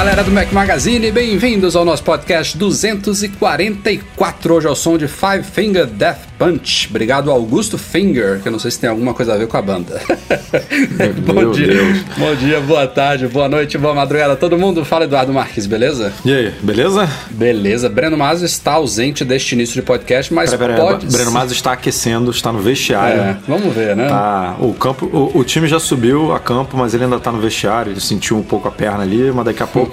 Galera do Mac Magazine, bem-vindos ao nosso podcast 244. Hoje é o som de Five Finger Death Punch. Obrigado Augusto Finger, que eu não sei se tem alguma coisa a ver com a banda. bom dia, Deus. bom dia, boa tarde, boa noite, boa madrugada, todo mundo. Fala Eduardo Marques, beleza? E aí, beleza? Beleza. Breno Mazo está ausente deste início de podcast, mas Pera, pera, pode. Breno Mazo está aquecendo, está no vestiário. É, vamos ver, né? Tá, o, campo, o, o time já subiu a campo, mas ele ainda está no vestiário. Ele sentiu um pouco a perna ali, mas daqui a pouco,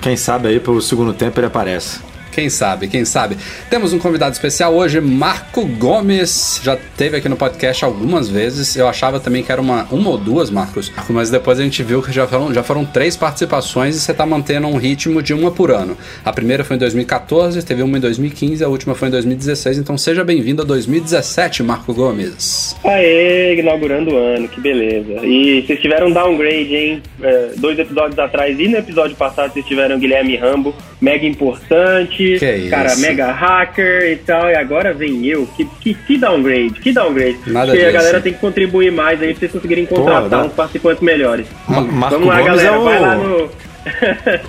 quem sabe aí pelo segundo tempo ele aparece. Quem sabe, quem sabe. Temos um convidado especial hoje, Marco Gomes. Já teve aqui no podcast algumas vezes. Eu achava também que era uma, uma ou duas, Marcos. Mas depois a gente viu que já foram, já foram três participações e você tá mantendo um ritmo de uma por ano. A primeira foi em 2014, teve uma em 2015, a última foi em 2016. Então seja bem-vindo a 2017, Marco Gomes. Aê, inaugurando o ano, que beleza. E vocês tiveram um downgrade, hein? É, dois episódios atrás e no episódio passado vocês tiveram Guilherme Rambo, mega importante, Que isso. cara, mega hacker e tal, e agora vem eu. Que, que, que downgrade, que downgrade. Nada Porque a galera tem que contribuir mais aí pra vocês conseguirem contratar dá- uns participantes melhores. Ma- Marco Vamos lá, Gomes galera, é o. vai lá no.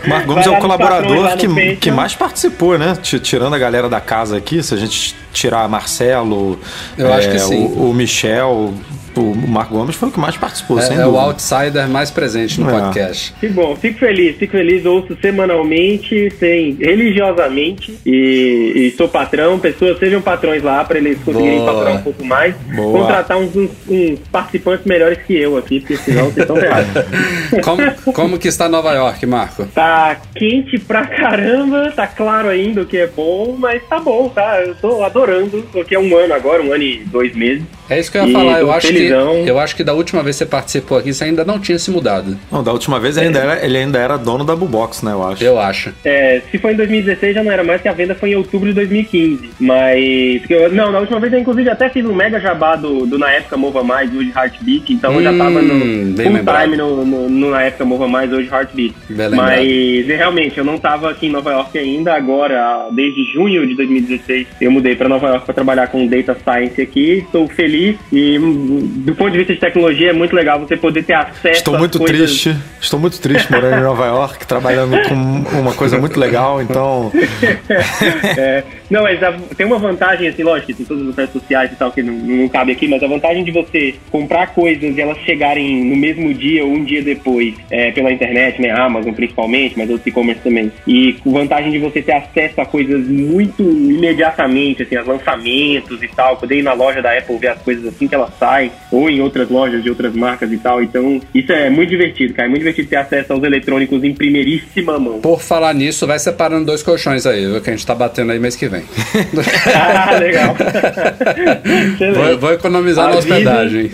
Marco Gomes é o colaborador que, que mais participou, né? Ti- Tirando a galera da casa aqui, se a gente tirar Marcelo, Eu é, acho que sim. O, o Michel, o Marco Gomes foi o que mais participou, sem É, é o outsider mais presente no É. podcast. Que bom, fico feliz, fico feliz, ouço semanalmente, sem, religiosamente e, e sou patrão. Pessoas sejam patrões lá para eles conseguirem Boa. faturar um pouco mais. Boa. Contratar uns, uns- uns participantes melhores que eu aqui, porque senão vocês estão ferrados. Como, como que está Nova York, Marco? Tá quente pra caramba, tá claro ainda o que é bom, mas tá bom, tá? Eu tô adorando, porque é um ano agora, um ano e dois meses. É isso que eu ia E falar. Eu acho, que, eu acho que da última vez que você participou aqui, você ainda não tinha se mudado. Não, da última vez ele ainda, era, ele ainda era dono da Bubox, né? Eu acho. Eu acho. É, se foi em 2016 já não era mais, que a venda foi em outubro de 2015. Mas. eu- não, na última vez eu inclusive até fiz um mega jabá do, do na época Mova Mais, hoje Heartbeat. Então eu já tava Hum, no full lembrado. time no, no- no na época Mova Mais, hoje Heartbeat. Bem lembrado. Mas e, realmente, eu não tava aqui em Nova York ainda. Agora, desde junho de 2016, eu mudei para Nova York para trabalhar com Data Science aqui. Estou feliz e, hum, do ponto de vista de tecnologia, é muito legal você poder ter acesso Estou muito coisas triste, estou muito triste morando em Nova York, trabalhando com uma coisa muito legal, então. É, não, mas a- tem uma vantagem, assim, lógico, tem todas as redes sociais e tal, que não, não cabe aqui, mas a vantagem de você comprar coisas e elas chegarem no mesmo dia ou um dia depois, é, pela internet, né, Amazon principalmente, mas outros e-commerce também, e com vantagem de você ter acesso a coisas muito imediatamente, assim, a lançamentos e tal, poder ir na loja da Apple ver as coisas assim que elas saem, ou em outras lojas de outras marcas e tal, então isso é muito divertido, cara, é muito divertido ter acesso aos eletrônicos em primeiríssima mão. Por falar nisso, vai separando dois colchões aí, viu? Que a gente tá batendo aí mês que vem. Ah, legal. Vou, vou economizar na Avise. hospedagem.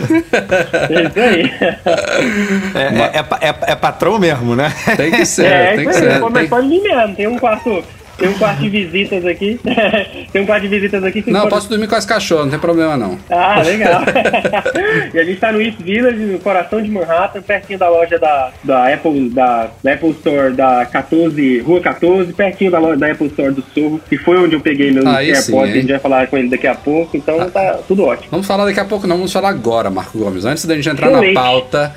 É isso aí. É, é, é é- é patrão mesmo, né? Tem que ser, É, tem que ser. Pô, Tem- pode vir mesmo. Tem um quarto. Tem um quarto de visitas aqui. tem um quarto de visitas aqui. que Não, posso dormir com as cachorras, não tem problema não. Ah, legal. e a gente tá no East Village, no coração de Manhattan, pertinho da loja da, da Apple, da, da Apple Store da 14, Rua 14, pertinho da loja da Apple Store do Sul, que foi onde eu peguei meu Aí AirPods, sim, a gente vai falar com ele daqui a pouco, então tá tudo ótimo. Vamos falar daqui a pouco, não, vamos falar agora, Marco Gomes. Antes da gente entrar Excelente. na pauta.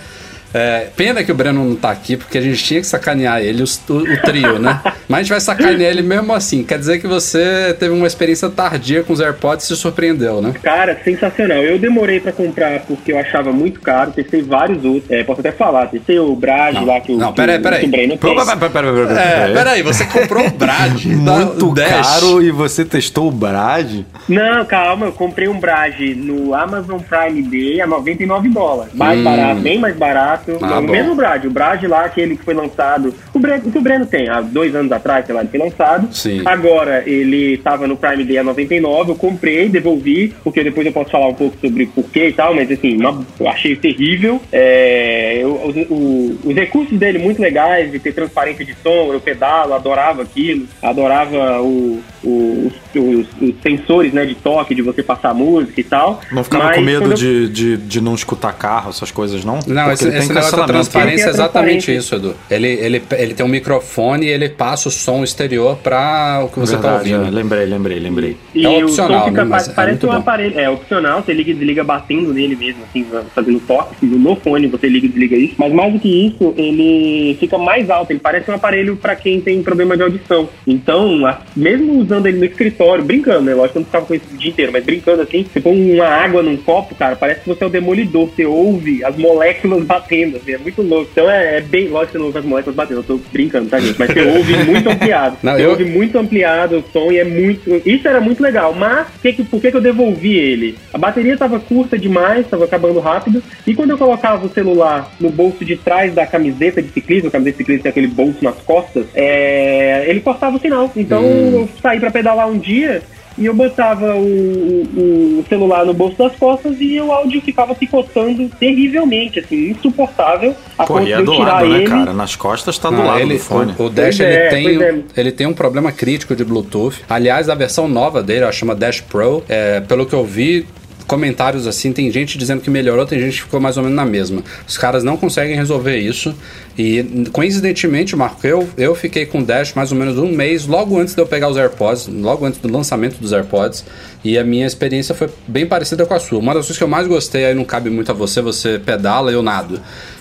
É, pena que o Breno não tá aqui, porque a gente tinha que sacanear ele, o, o trio, né? Mas a gente vai sacanear ele mesmo assim. Quer dizer que você teve uma experiência tardia com os AirPods e se surpreendeu, né? Cara, sensacional. Eu demorei pra comprar porque eu achava muito caro. Testei vários outros. É, posso até falar. Testei o Brage lá que o, não, peraí, peraí. que o Breno Pera, tem. pera, pera, pera, pera, É, pera. peraí, você comprou o Brad. Muito caro e você testou o Brad? Não, calma. Eu comprei um Brage no Amazon Prime Day a 99 dólares. Mais Hum. barato, bem mais barato. Ah, o mesmo Brage. O Brage lá, aquele que foi lançado. O o Breno, o que o Breno tem. Há dois anos atrás, sei lá, ele foi lançado. Sim. Agora, ele tava no Prime Day a 99, eu comprei, devolvi, porque depois eu posso falar um pouco sobre porquê e tal, mas assim, uma- eu achei terrível. É, eu- os, o- os recursos dele muito legais, de ter transparência de som, eu pedalo, adorava aquilo, adorava o, o- os, os- os sensores né, de toque, de você passar música e tal. Não ficava Mas com medo eu- de, de, de não escutar carro, essas coisas, não? Não, Porque esse, ele tem esse negócio da transparência é exatamente transparência. isso, Edu. Ele, ele, ele tem um microfone e ele passa o som exterior para o que você está ouvindo. é, lembrei, lembrei, lembrei. E É o opcional, som fica, né, mas é parece muito um bom. aparelho. É opcional, você liga e desliga batendo nele mesmo, assim, fazendo toque. assim, No fone você liga e desliga isso. Mas mais do que isso, ele fica mais alto. Ele parece um aparelho pra quem tem problema de audição. Então, a- mesmo usando ele no escritório, brincando, né? Lógico que eu não ficava com isso o dia inteiro, mas brincando assim, você põe uma água num copo, cara, parece que você é o demolidor. Você ouve as moléculas batendo, assim, é muito louco. Então é, é bem. Lógico que você não ouve as moléculas batendo, eu tô brincando, tá, gente? Mas você ouve muito ampliado. Não, você eu- ouve muito ampliado o som e é muito. Isso era muito legal. Mas que que- por que, que eu devolvi ele? A bateria estava curta demais, estava acabando rápido. E quando eu colocava o celular no bolso de trás da camiseta de ciclismo, a camiseta de ciclismo tem aquele bolso nas costas, é, ele cortava o sinal. Então eu saí para pedalar um dia. E eu botava o, o- o celular no bolso das costas e o áudio ficava picotando terrivelmente, assim, insuportável. A Pô, e é do tirar lado, né, ele. cara? Nas costas tá do Não, lado ele, do fone. O, o Dash Pois é, ele, tem, é. ele tem um problema crítico de Bluetooth. Aliás, a versão nova dele, ela chama Dash Pro. É, pelo que eu vi, comentários assim, tem gente dizendo que melhorou, tem gente que ficou mais ou menos na mesma. Os caras não conseguem resolver isso. E coincidentemente, Marco, eu, eu fiquei com o Dash mais ou menos um mês, logo antes de eu pegar os AirPods, logo antes do lançamento dos AirPods. E a minha experiência foi bem parecida com a sua. Uma das coisas que eu mais gostei, aí não cabe muito a você, você pedala eu nado.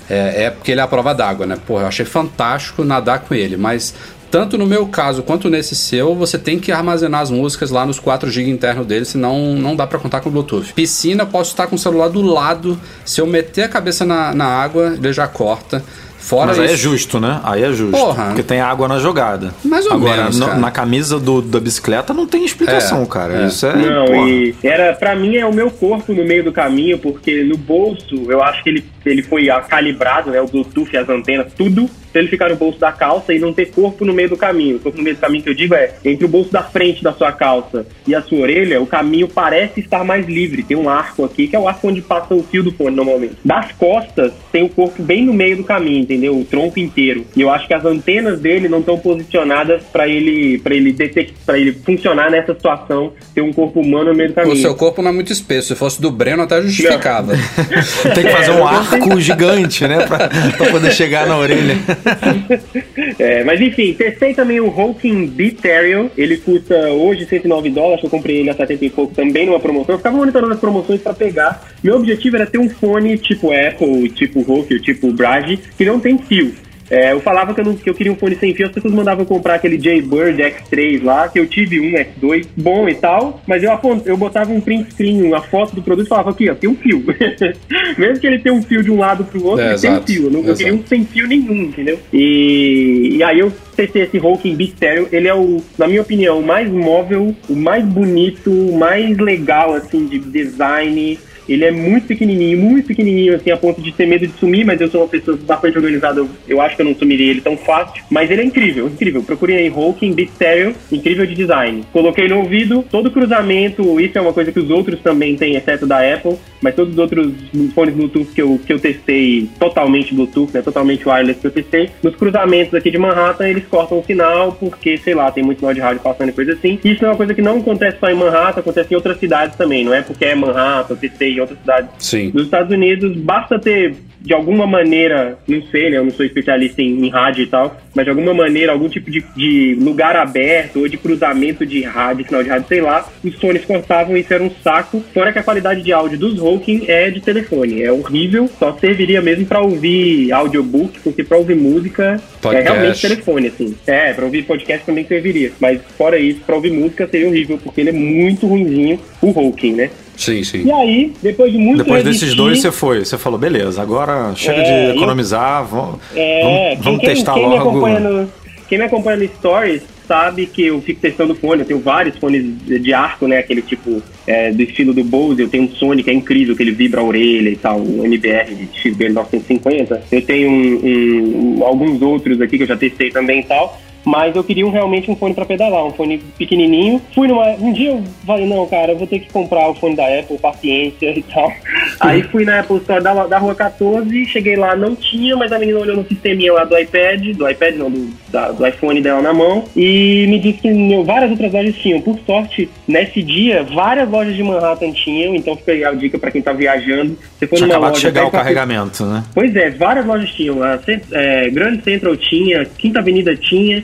É, é porque ele é a prova d'água, né? Porra, eu achei fantástico nadar com ele, mas tanto no meu caso quanto nesse seu, você tem que armazenar as músicas lá nos 4 GB interno dele, senão não dá pra contar com o Bluetooth. Piscina, posso estar com o celular do lado, se eu meter a cabeça na, na água, ele já corta. Fora Mas aí é isso, justo, né? Aí é justo. Porra. Porque tem água na jogada. Mais ou Agora, menos, no- cara. na camisa do- da bicicleta não tem explicação, É, cara. é. Isso é. Não, porra. e era para mim é o meu corpo no meio do caminho, porque no bolso eu acho que ele, ele foi calibrado, né? O Bluetooth, as antenas, tudo, pra ele ficar no bolso da calça e não ter corpo no meio do caminho. O corpo no meio do caminho que eu digo é entre o bolso da frente da sua calça e a sua orelha, o caminho parece estar mais livre. Tem um arco aqui, que é o arco onde passa o fio do fone normalmente. Das costas, tem o corpo bem no meio do caminho, entendeu? O tronco inteiro. E eu acho que as antenas dele não estão posicionadas para ele para ele detect, para ele funcionar nessa situação, ter um corpo humano no meio do caminho. o seu corpo não é muito espesso. Se fosse do Breno, até justificava. Tem que fazer É, um eu arco gigante, né? Pra, pra poder chegar na orelha. É, mas enfim, testei também o Hawking B-Teriel. Ele custa hoje 109 dólares. Eu comprei ele a 70 e pouco também numa promoção. Eu ficava monitorando as promoções pra pegar. Meu objetivo era ter um fone tipo Apple, tipo Hawking, tipo Brage, que não tem fio. É, eu falava que eu, não- que eu queria um fone sem fio, as pessoas mandavam comprar aquele Jaybird X3 lá, que eu tive um X2 bom e tal, mas eu, eu botava um print screen, uma foto do produto e falava aqui, ó, tem um fio. Mesmo que ele tenha um fio de um lado pro outro, É, ele tem um exato, fio. Eu, não, eu queria um exato. sem fio nenhum, entendeu? E, e aí eu testei esse Hawking Big Stereo. Ele é o, na minha opinião, o mais móvel, o mais bonito, o mais legal, assim, de design. Ele é muito pequenininho, muito pequenininho, assim, a ponto de ter medo de sumir, mas eu sou uma pessoa bastante organizada, eu, acho que eu não sumiria ele tão fácil. Mas ele é incrível, incrível. Procurem aí Hawking Big Stereo, incrível de design. Coloquei no ouvido, todo cruzamento, isso é uma coisa que os outros também têm, exceto da Apple, mas todos os outros fones Bluetooth que eu, que eu testei, totalmente Bluetooth, né, totalmente wireless que eu testei, nos cruzamentos aqui de Manhattan, eles cortam o sinal, porque, sei lá, tem muito sinal de rádio passando e coisa assim. Isso é uma coisa que não acontece só em Manhattan, acontece em outras cidades também, não é porque é Manhattan, eu testei em outras cidades Sim. nos Estados Unidos, basta ter, de alguma maneira, não sei, né? Eu não sou especialista em, em rádio e tal, mas de alguma maneira, algum tipo de, de lugar aberto ou de cruzamento de rádio, sinal de rádio, sei lá, os fones cortavam e isso era um saco. Fora que a qualidade de áudio dos Hawking é de telefone, é horrível, só serviria mesmo pra ouvir audiobook, porque pra ouvir música Podcast. é realmente telefone, assim. É, pra ouvir podcast também serviria, mas fora isso, pra ouvir música seria horrível, porque ele é muito ruinzinho, o Hawking, né? Sim, sim. E aí, depois de muito Depois desses resistir- dois você foi. Você falou, beleza, agora chega É, de economizar, vamos, É, vamos, vamos quem, testar quem Me logo. acompanha no, quem me acompanha no Stories sabe que eu fico testando fone. Eu tenho vários fones de arco, né? Aquele tipo é, do estilo do Bose. Eu tenho um Sony que é incrível, que ele vibra a orelha e tal, o MBR de XB 950. Eu tenho um, um, alguns outros aqui que eu já testei também e tal. Mas eu queria um, realmente um fone para pedalar, um fone pequenininho. Fui numa. Um dia eu falei, não, cara, eu vou ter que comprar o fone da Apple, paciência e tal. Aí fui na Apple Store da, da Rua 14, cheguei lá, não tinha, mas a menina olhou no sisteminha lá do iPad, do iPad não, do, da, do iPhone dela na mão, e me disse que meu, várias outras lojas tinham. Por sorte, nesse dia, várias lojas de Manhattan tinham, então fica aí a dica para quem tá viajando. Você foi numa loja. de chegar o carregamento, né? Pois é, várias lojas tinham. A é, Grande Central tinha, Quinta Avenida tinha.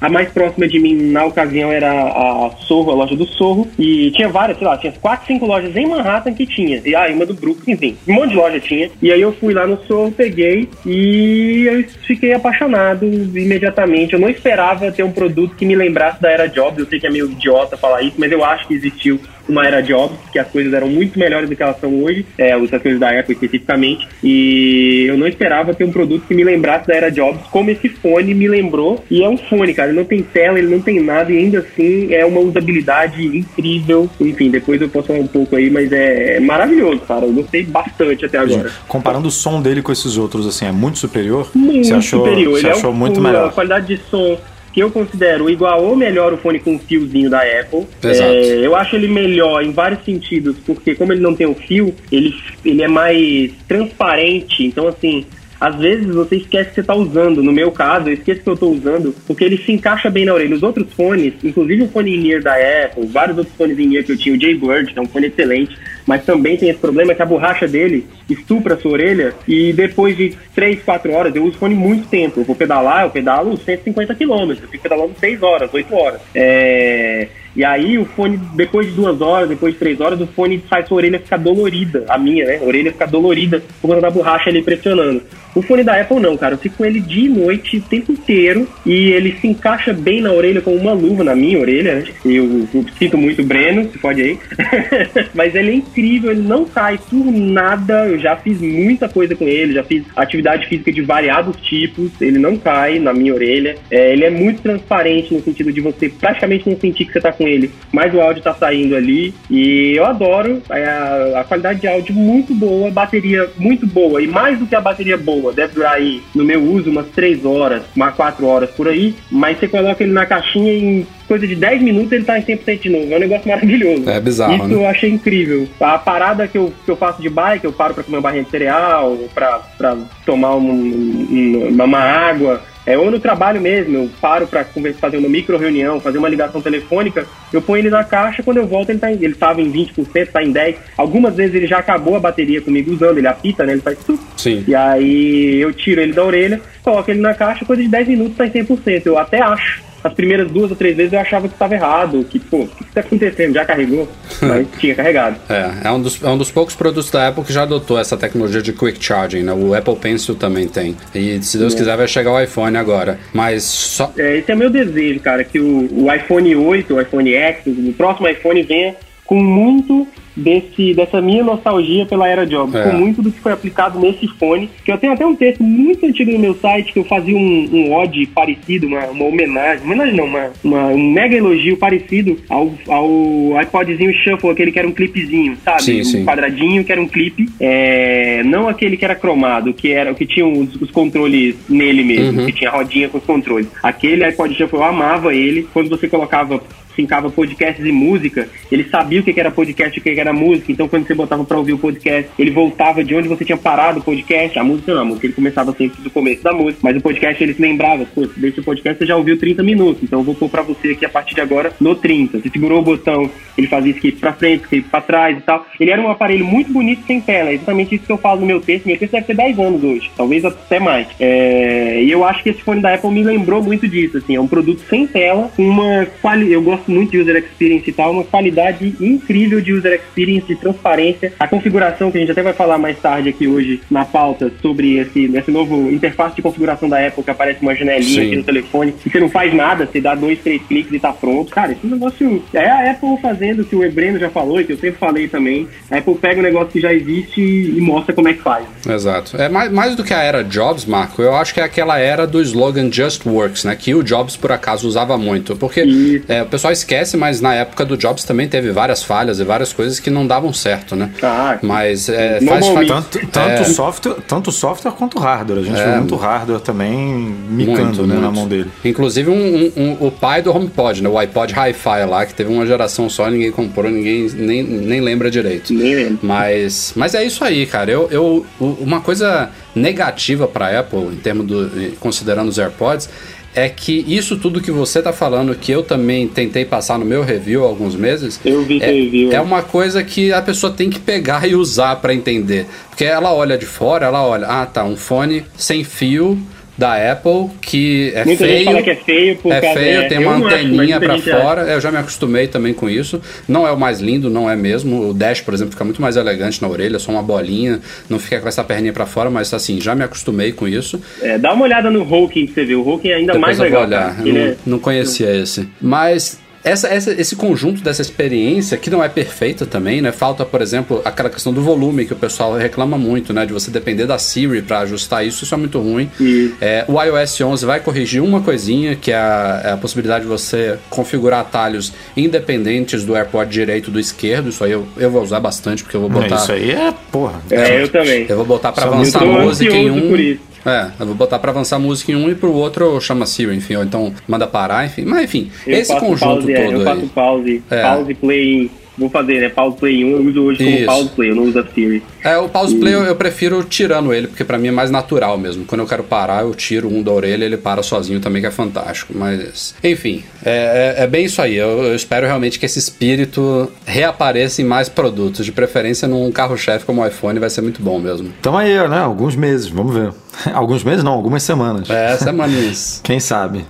A mais próxima de mim na ocasião era a Sorro, a loja do Sorro. E tinha várias, sei lá, tinha quatro, cinco lojas em Manhattan que tinha. E aí ah, uma do Brooklyn, enfim, um monte de loja tinha. E aí eu fui lá no Sorro, peguei e eu fiquei apaixonado imediatamente. Eu não esperava ter um produto que me lembrasse da era Jobs. Eu sei que é meio idiota falar isso, mas eu acho que existiu uma era Jobs, que as coisas eram muito melhores do que elas são hoje, é, as coisas da Apple especificamente, e eu não esperava ter um produto que me lembrasse da era Jobs, como esse fone me lembrou, e é um fone, cara, ele não tem tela, ele não tem nada, e ainda assim é uma usabilidade incrível, enfim, depois eu posso falar um pouco aí, mas é maravilhoso, cara, eu gostei bastante até agora. Comparando o som dele com esses outros, assim, é muito superior? Muito você achou, superior, você ele achou é um, muito melhor? A qualidade de som que eu considero igual ou melhor o fone com fiozinho da Apple. É, eu acho ele melhor em vários sentidos, porque como ele não tem o fio, ele, ele é mais transparente. Então, assim, às vezes você esquece que você está usando. No meu caso, eu esqueço que eu estou usando, porque ele se encaixa bem na orelha. Os outros fones, inclusive o fone in-ear da Apple, vários outros fones in-ear que eu tinha, o Jaybird, que é um fone excelente, mas também tem esse problema que a borracha dele estupra a sua orelha e depois de 3, 4 horas, eu uso fone muito tempo. Eu vou pedalar, eu pedalo 150 km, eu fico pedalando 6 horas, 8 horas. É... E aí o fone, depois de duas horas, depois de três horas, o fone faz sua orelha ficar dolorida, a minha, né? A orelha fica dolorida por conta da borracha ali pressionando. O fone da Apple não, cara. Eu fico com ele de noite o tempo inteiro e ele se encaixa bem na orelha como uma luva na minha orelha, né? Eu, eu sinto muito Breno, se pode aí. Mas ele incrível, ele não cai por nada. Eu já fiz muita coisa com ele, já fiz atividade física de variados tipos. Ele não cai na minha orelha. É, ele é muito transparente no sentido de você praticamente não sentir que você tá com ele, mas o áudio tá saindo ali. E eu adoro é, a, a qualidade de áudio muito boa, bateria muito boa. E mais do que a bateria boa, deve durar aí, no meu uso, umas 3 horas, umas 4 horas por aí. Mas você coloca ele na caixinha em coisa de 10 minutos ele tá em 100% de novo. É um negócio maravilhoso. É bizarro. Isso né? eu achei incrível. A parada que eu, que eu faço de bike, eu paro pra comer uma barrinha de cereal, pra, pra tomar um, um, uma água. É, ou no trabalho mesmo, eu paro para fazer uma micro reunião, fazer uma ligação telefônica, eu ponho ele na caixa, quando eu volto ele tá em, ele estava em 20%, está em 10%. Algumas vezes ele já acabou a bateria comigo usando, ele apita, né? Ele faz tudo. Sim. E aí eu tiro ele da orelha, coloco ele na caixa, coisa de 10 minutos está em 100%. Eu até acho as primeiras duas ou três vezes eu achava que estava errado, que, pô, o que está acontecendo? Já carregou? Mas tinha carregado. É, é um, dos, é um dos poucos produtos da Apple que já adotou essa tecnologia de Quick Charging, né? O Apple Pencil também tem. E se Deus é. quiser vai chegar o iPhone agora. Mas só. É, esse é meu desejo, cara, que o, o iPhone 8, o iPhone X, o próximo iPhone venha com muito desse, dessa minha nostalgia pela era Jobs, é. com muito do que foi aplicado nesse fone, que eu tenho até um texto muito antigo no meu site que eu fazia um, um ode parecido, uma, uma homenagem, homenagem não, uma, uma, um mega elogio parecido ao, ao iPodzinho Shuffle, aquele que era um clipezinho, sabe? Sim, um sim. quadradinho que era um clipe, é, não aquele que era cromado, que era o que tinha os, os controles nele mesmo, uhum. que tinha rodinha com os controles. Aquele iPod Shuffle eu amava ele, quando você colocava fincava podcasts e música, ele sabia o que era podcast e o que era música. Então, quando você botava para ouvir o podcast, ele voltava de onde você tinha parado o podcast. A música não, a música ele começava sempre do começo da música, mas o podcast ele se lembrava, pô, desse podcast você já ouviu 30 minutos, então eu vou pôr para você aqui a partir de agora no 30. Você segurou o botão, ele fazia skip para frente, skip para trás e tal. Ele era um aparelho muito bonito sem tela, é exatamente isso que eu falo no meu texto. Meu texto deve ter 10 anos hoje, talvez até mais. É... E eu acho que esse fone da Apple me lembrou muito disso, assim, é um produto sem tela, uma qualidade. Eu gosto gosto muito de user experience e tal, uma qualidade incrível de user experience, de transparência. A configuração, que a gente até vai falar mais tarde aqui hoje na pauta, sobre esse, esse novo interface de configuração da Apple, que aparece uma janelinha Sim. aqui no telefone, e você não faz nada, você dá dois, três cliques e tá pronto. Cara, esse negócio é a Apple fazendo o que o Ebreno já falou e que eu sempre falei também. A Apple pega um negócio que já existe e mostra como é que faz. Exato. É mais, mais do que a era Jobs, Marco, eu acho que é aquela era do slogan Just Works, né? Que o Jobs, por acaso, usava muito. Porque é, o pessoal esquece, mas na época do Jobs também teve várias falhas e várias coisas que não davam certo, né? Ah, mas é, faz, faz, tanto, tanto, é, software, tanto software quanto hardware. A gente é, viu muito hardware também micando muito, né, muito. na mão dele. Inclusive um, um, um, o pai do HomePod, né? O iPod Hi-Fi lá, que teve uma geração só, ninguém comprou, ninguém nem, nem lembra direito. Nem lembro. Mas, mas é isso aí, cara. Eu, eu, uma coisa negativa para Apple, em termos do. considerando os AirPods, é que isso tudo que você tá falando, que eu também tentei passar no meu review há alguns meses. Eu vi é, review. É uma coisa que a pessoa tem que pegar e usar para entender. Porque ela olha de fora, ela olha, ah tá, um fone sem fio da Apple, que é Muita feio. Fala que é feio, por é feio, é, tem uma anteninha para fora. Eu já me acostumei também com isso. Não é o mais lindo, não é mesmo. O Dash, por exemplo, fica muito mais elegante na orelha, só uma bolinha, não fica com essa perninha para fora, mas assim, já me acostumei com isso. É, dá uma olhada no Hulking que você viu. O Hulking é ainda Depois mais legal. Olhar. Não, é... não conhecia esse. Mas essa, essa, esse conjunto dessa experiência, que não é perfeita também, né? Falta, por exemplo, aquela questão do volume que o pessoal reclama muito, né? De você depender da Siri para ajustar isso, isso é muito ruim. É, o iOS 11 vai corrigir uma coisinha, que é a, é a, possibilidade de você configurar atalhos independentes do AirPod direito do esquerdo. Isso aí eu, eu vou usar bastante, porque eu vou botar. isso aí é, porra. É, eu também. Eu vou botar para avançar a música em um. É, eu vou botar pra avançar a música em um e pro outro chama Siri, enfim, ou então manda parar, enfim. Mas enfim, eu esse conjunto pause, todo é, eu faço pause, é. pause play vou fazer, né? Pause Play 1 eu uso hoje como Isso. Pause Play, eu não uso a Siri. É, o Pause e... Play eu, eu, prefiro tirando ele, porque para mim é mais natural mesmo. Quando eu quero parar, eu tiro um da orelha ele para sozinho também, que é fantástico. Mas, enfim, é, é, é bem isso aí. Eu, eu, espero realmente que esse espírito reapareça em mais produtos. De preferência num carro-chefe como o iPhone, vai ser muito bom mesmo. Então aí, né? Alguns meses, vamos ver. Alguns meses não, algumas semanas. É, semanas. Quem sabe?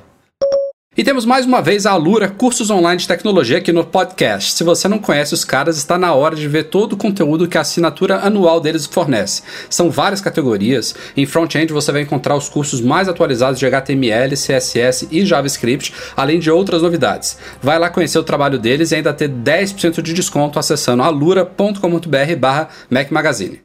E temos mais uma vez a Alura Cursos Online de Tecnologia aqui no podcast. Se você não conhece os caras, está na hora de ver todo o conteúdo que a assinatura anual deles fornece. São várias categorias. Em front-end você vai encontrar os cursos mais atualizados de HTML, CSS e JavaScript, além de outras novidades. Vai lá conhecer o trabalho deles e ainda ter 10% de desconto acessando alura.com.br barra Mac Magazine.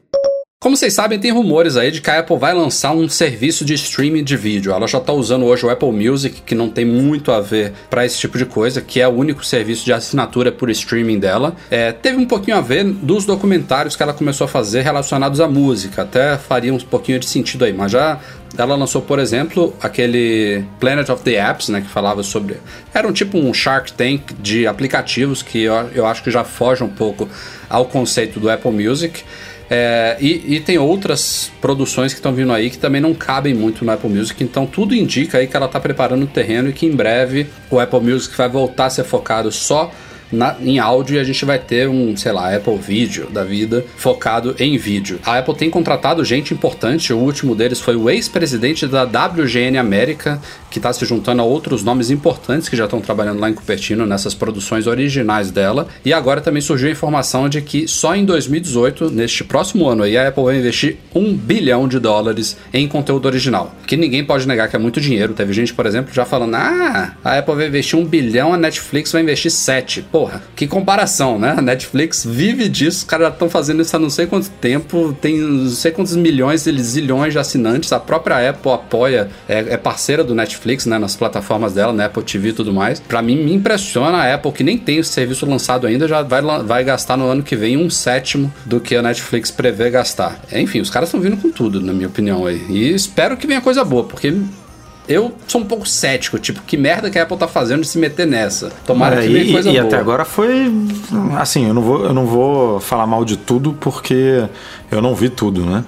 Como vocês sabem, tem rumores aí de que a Apple vai lançar um serviço de streaming de vídeo. Ela já está usando hoje o Apple Music, que não tem muito a ver para esse tipo de coisa, que é o único serviço de assinatura por streaming dela. É, teve um pouquinho a ver dos documentários que ela começou a fazer relacionados à música. Até faria um pouquinho de sentido aí, mas já ela lançou, por exemplo, aquele Planet of the Apps, né, que falava sobre. Era um tipo um Shark Tank de aplicativos que eu, eu acho que já foge um pouco ao conceito do Apple Music. É, e, e, tem outras produções que estão vindo aí que também não cabem muito no Apple Music, então tudo indica aí que ela está preparando o terreno e que em breve o Apple Music vai voltar a ser focado só na, em áudio e a gente vai ter um, sei lá, Apple Video da vida focado em vídeo. A Apple tem contratado gente importante, o último deles foi o ex-presidente da WGN América, que está se juntando a outros nomes importantes que já estão trabalhando lá em Cupertino nessas produções originais dela. E agora também surgiu a informação de que só em 2018, neste próximo ano aí, a Apple vai investir um bilhão de dólares em conteúdo original. Que ninguém pode negar que é muito dinheiro. Teve gente, por exemplo, já falando: ah, a Apple vai investir um bilhão, a Netflix vai investir sete porra, que comparação, né? A Netflix vive disso, os caras estão fazendo isso há não sei quanto tempo, tem não sei quantos milhões, zilhões de assinantes, a própria Apple apoia, é, é parceira do Netflix, né, nas plataformas dela, né, Apple TV e tudo mais. Para mim, me impressiona a Apple, que nem tem o serviço lançado ainda, já vai, vai gastar no ano que vem um sétimo do que a Netflix prevê gastar. Enfim, os caras estão vindo com tudo, na minha opinião aí. E espero que venha coisa boa, porque eu sou um pouco cético, tipo, que merda que a Apple tá fazendo de se meter nessa. Tomara que venha coisa e, boa. E até agora foi. Assim, eu não, vou, eu não vou falar mal de tudo porque eu não vi tudo, né?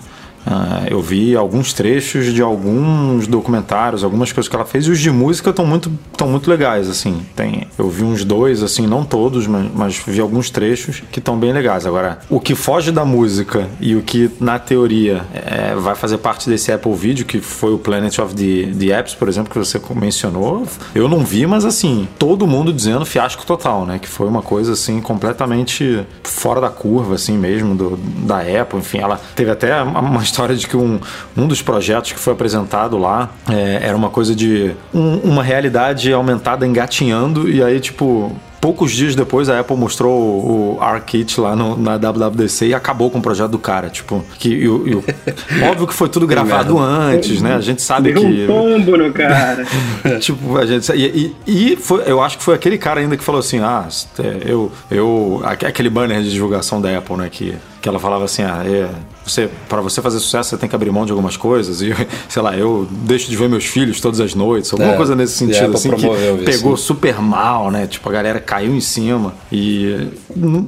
Uh, eu vi alguns trechos de alguns documentários, algumas coisas que ela fez, e os de música estão muito, tão muito legais, assim. Tem, eu vi uns dois, assim, não todos, mas, mas vi alguns trechos que estão bem legais. Agora, o que foge da música e o que, na teoria, é, vai fazer parte desse Apple Video, que foi o Planet of the, the Apps, por exemplo, que você mencionou, eu não vi, mas assim, todo mundo dizendo fiasco total, né? Que foi uma coisa assim completamente fora da curva, assim mesmo, do, da Apple. Enfim, ela teve até uma história de que um, um dos projetos que foi apresentado lá é, era uma coisa de um, uma realidade aumentada engatinhando, e aí, tipo, poucos dias depois a Apple mostrou o, ARKit lá no, na WWDC e acabou com o projeto do cara. Tipo, que e, e, óbvio que foi tudo gravado antes, né? A gente sabe Deu que. um tombo no cara. tipo, a gente. E, e, e foi, eu acho que foi aquele cara ainda que falou assim: ah, é, eu. eu aquele banner de divulgação da Apple, né? Que, que ela falava assim: ah, é, você, para você fazer sucesso, você tem que abrir mão de algumas coisas. E, sei lá, eu deixo de ver meus filhos todas as noites, alguma é, coisa nesse sentido, assim, que pegou isso. super mal, né? Tipo, a galera caiu em cima e. Não,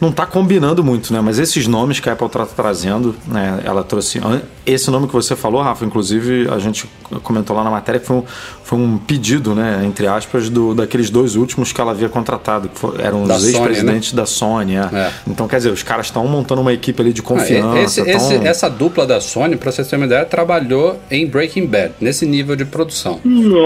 não tá combinando muito, né? Mas esses nomes que a Apple está trazendo, né? Ela trouxe. Esse nome que você falou, Rafa, inclusive, a gente comentou lá na matéria que foi um, foi um pedido, né, entre aspas, do, daqueles dois últimos que ela havia contratado, que for, eram da os ex-presidentes né? da Sony. É. É. Então, quer dizer, os caras estão montando uma equipe ali de confiança. esse, tão... esse, essa dupla da Sony, para você ter uma ideia, trabalhou em Breaking Bad, nesse nível de produção.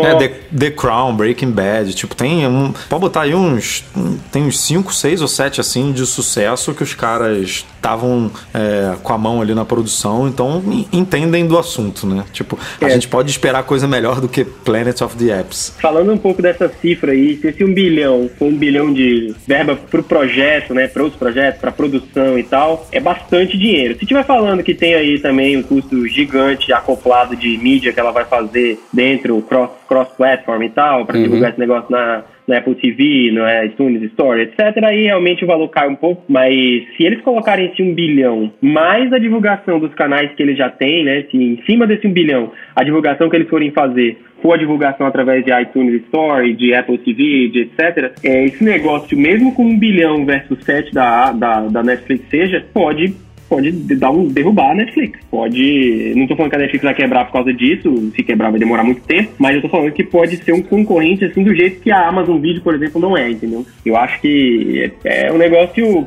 É, The, The, Crown, Breaking Bad, tipo, tem um. Pode botar aí uns. Tem uns 5, 6 ou 7 assim de sucesso que os caras estavam é, com a mão ali na produção, então entendem do assunto, né? Tipo, a é. gente pode esperar coisa melhor do que Planet of the Apps. Falando um pouco dessa cifra aí, se esse um bilhão for um bilhão de verba pro projeto, né? Para os projetos, para produção e tal, é bastante dinheiro. Se tiver falando que tem aí também um custo gigante acoplado de mídia que ela vai fazer dentro, cross, cross platform e tal, para uhum. divulgar esse negócio na na Apple TV, no iTunes Store, etc., aí realmente o valor cai um pouco, mas se eles colocarem esse um bilhão, mais a divulgação dos canais que eles já têm, né, se em cima desse um bilhão, a divulgação que eles forem fazer for a divulgação através de iTunes Store, de Apple TV, de etc., é, esse negócio, mesmo com um bilhão versus sete da, da, da Netflix seja, pode pode dar um, derrubar a Netflix. Pode. Não tô falando que a Netflix vai quebrar por causa disso, se quebrar vai demorar muito tempo, mas eu tô falando que pode ser um concorrente assim do jeito que a Amazon Video, por exemplo, não é, entendeu? Eu acho que é, é um negócio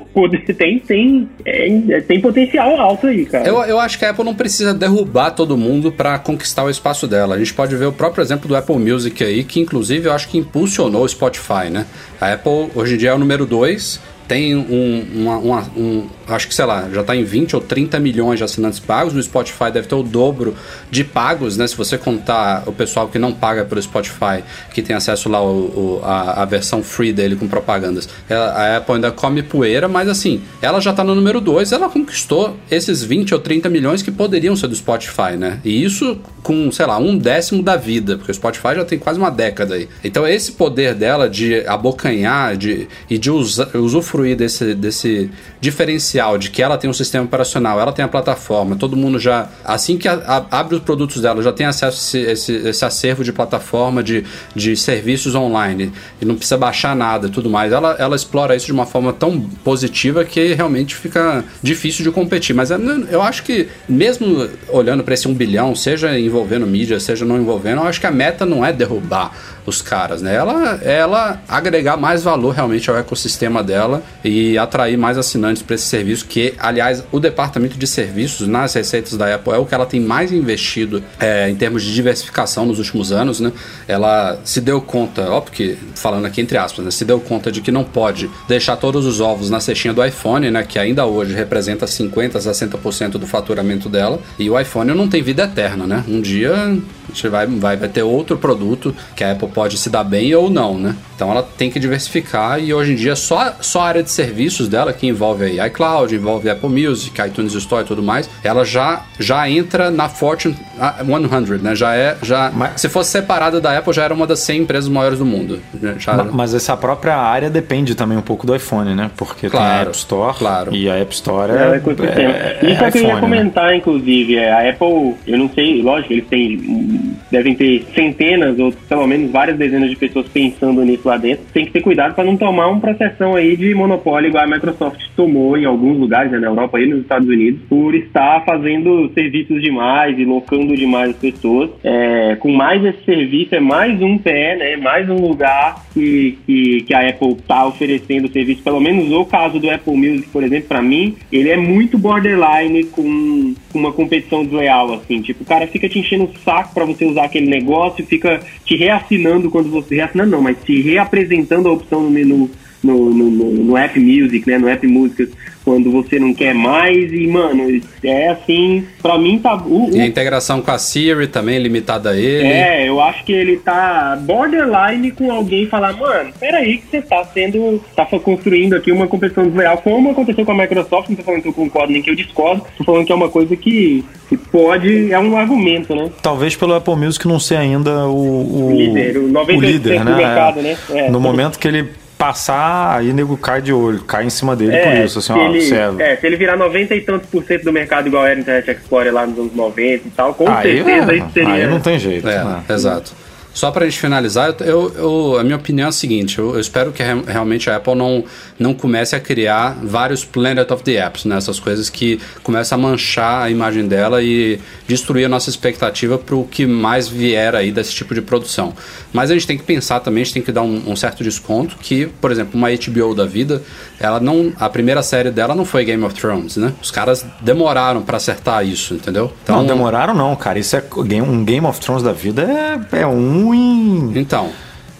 tem tem é, tem potencial alto aí, cara. Eu, eu acho que a Apple não precisa derrubar todo mundo para conquistar o espaço dela. A gente pode ver o próprio exemplo do Apple Music aí, que inclusive eu acho que impulsionou o Spotify, né? A Apple hoje em dia é o número 2 tem um, uma, uma, um, acho que sei lá, já está em 20 ou 30 milhões de assinantes pagos. No Spotify deve ter o dobro de pagos, né? Se você contar o pessoal que não paga pelo Spotify, que tem acesso lá o, o a, a, versão free dele com propagandas. A Apple ainda come poeira, mas assim, ela já está no número 2, ela conquistou esses 20 ou 30 milhões que poderiam ser do Spotify, né? E isso com, sei lá, um décimo da vida, porque o Spotify já tem quase uma década aí. Então esse poder dela de abocanhar de, e de usar, usufruir desse, desse diferencial de que ela tem um sistema operacional, ela tem a plataforma, todo mundo já, assim que a, a, abre os produtos dela, já tem acesso a esse, esse, acervo de plataforma, de, de serviços online, e não precisa baixar nada tudo mais. Ela, ela explora isso de uma forma tão positiva que realmente fica difícil de competir. Mas eu acho que, mesmo olhando para esse um bilhão, seja envolvendo mídia, seja não envolvendo, eu acho que a meta não é derrubar os caras, né? Ela, ela agregar mais valor realmente ao ecossistema dela e atrair mais assinantes para esse serviço, que, aliás, o departamento de serviços nas receitas da Apple é o que ela tem mais investido é, em termos de diversificação nos últimos anos, né? Ela se deu conta, ó, porque falando aqui entre aspas, né? Se deu conta de que não pode deixar todos os ovos na cestinha do iPhone, né? Que ainda hoje representa 50% a 60% do faturamento dela. E o iPhone não tem vida eterna, né? Um dia a gente vai, vai, vai ter outro produto que a Apple pode se dar bem ou não, né? Então ela tem que diversificar e hoje em dia só, só a área de serviços dela, que envolve aí iCloud, envolve Apple Music, iTunes Store e tudo mais, ela já, já entra na Fortune 100, né? Já é, já, mas, se fosse separada da Apple, já era uma das 100 empresas maiores do mundo. Já, mas, mas essa própria área depende também um pouco do iPhone, né? Porque claro, tem a App Store claro. e a App Store é, é, é, é Isso é eu queria né? comentar, né? inclusive, é, a Apple, eu não sei, lógico, eles têm devem ter centenas ou pelo menos várias dezenas de pessoas pensando nisso lá dentro. Tem que ter cuidado para não tomar um processão aí de monopólio igual a Microsoft tomou em alguns lugares, né, na Europa e nos Estados Unidos, por estar fazendo serviços demais e locando demais as pessoas. É, com mais esse serviço, é mais um pé, né, mais um lugar que, que, que a Apple está oferecendo serviço. Pelo menos o caso do Apple Music, por exemplo, para mim, ele é muito borderline com uma competição desleal, assim. Tipo, o cara fica te enchendo o saco para você usar aquele negócio, fica te reassinando quando você... Reassinando não, mas te reapresentando a opção no menu no, no, no, App Music, né? No App Músicas, quando você não quer mais. E, mano, é assim, pra mim tá. O, o... E a integração com a Siri também limitada a ele. É, eu acho que ele tá borderline com alguém falar, mano, peraí, que você tá sendo. tá construindo aqui uma competição desleal, como aconteceu com a Microsoft, não tô falando que eu concordo nem que eu discordo, tô falando que é uma coisa que, que pode. é um argumento, né? Talvez pelo Apple Music não ser ainda o. O, líder, o 98% o líder, né? do mercado, né? É. No momento que ele passar, aí nego cai de olho, cai em cima dele é, por isso. Assim, ó, ele, serve. é, se ele virar 90 e tantos por cento do mercado igual era Internet Explorer lá nos anos 90 e tal, com aí, certeza é, isso seria. Aí não tem jeito. É, né? exato. Só para a gente finalizar, eu, eu, a minha opinião é a seguinte: eu, eu espero que realmente a Apple não, não comece a criar vários Planet of the Apps, né? essas coisas que começam a manchar a imagem dela e destruir a nossa expectativa para o que mais vier aí desse tipo de produção. Mas a gente tem que pensar também, a gente tem que dar um, um, certo desconto que, por exemplo, uma HBO da vida, ela não, a primeira série dela não foi Game of Thrones, né? Os caras demoraram para acertar isso, entendeu? Então, não demoraram não, cara. Isso é um Game of Thrones da vida é, é um em então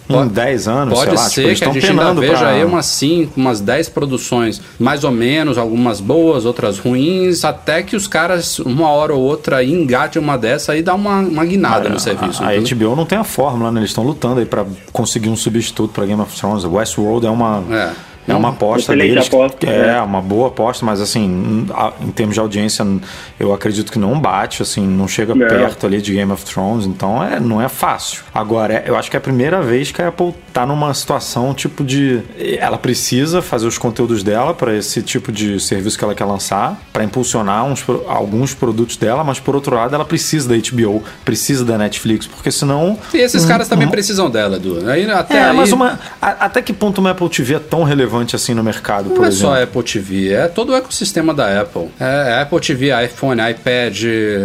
em 10 anos, Pode lá, ser tipo, que a gente ainda veja pra... aí umas 5, umas 10 produções, mais ou menos, algumas boas, outras ruins, até que os caras, uma hora ou outra, engatem uma dessa e dá uma, uma guinada no serviço. A, a HBO não tem a fórmula, né? Eles estão lutando aí para conseguir um substituto para Game of Thrones. Westworld é uma... É é uma aposta deles. Aposta, é, é, uma boa aposta, mas assim, em termos de audiência, eu acredito que não bate, assim, não chega não. perto ali de Game of Thrones, então é, não é fácil. Agora, eu acho que é a primeira vez que a Apple tá numa situação tipo de. Ela precisa fazer os conteúdos dela para esse tipo de serviço que ela quer lançar, para impulsionar uns, alguns produtos dela, mas por outro lado, ela precisa da HBO, precisa da Netflix, porque senão. E esses caras também precisam dela, Edu. Aí, até é, aí... mas uma, a, até que ponto uma Apple TV é tão relevante? Relevante assim no mercado, não por é exemplo? Não é só Apple TV, é todo o ecossistema da Apple. É, é Apple TV, iPhone, iPad,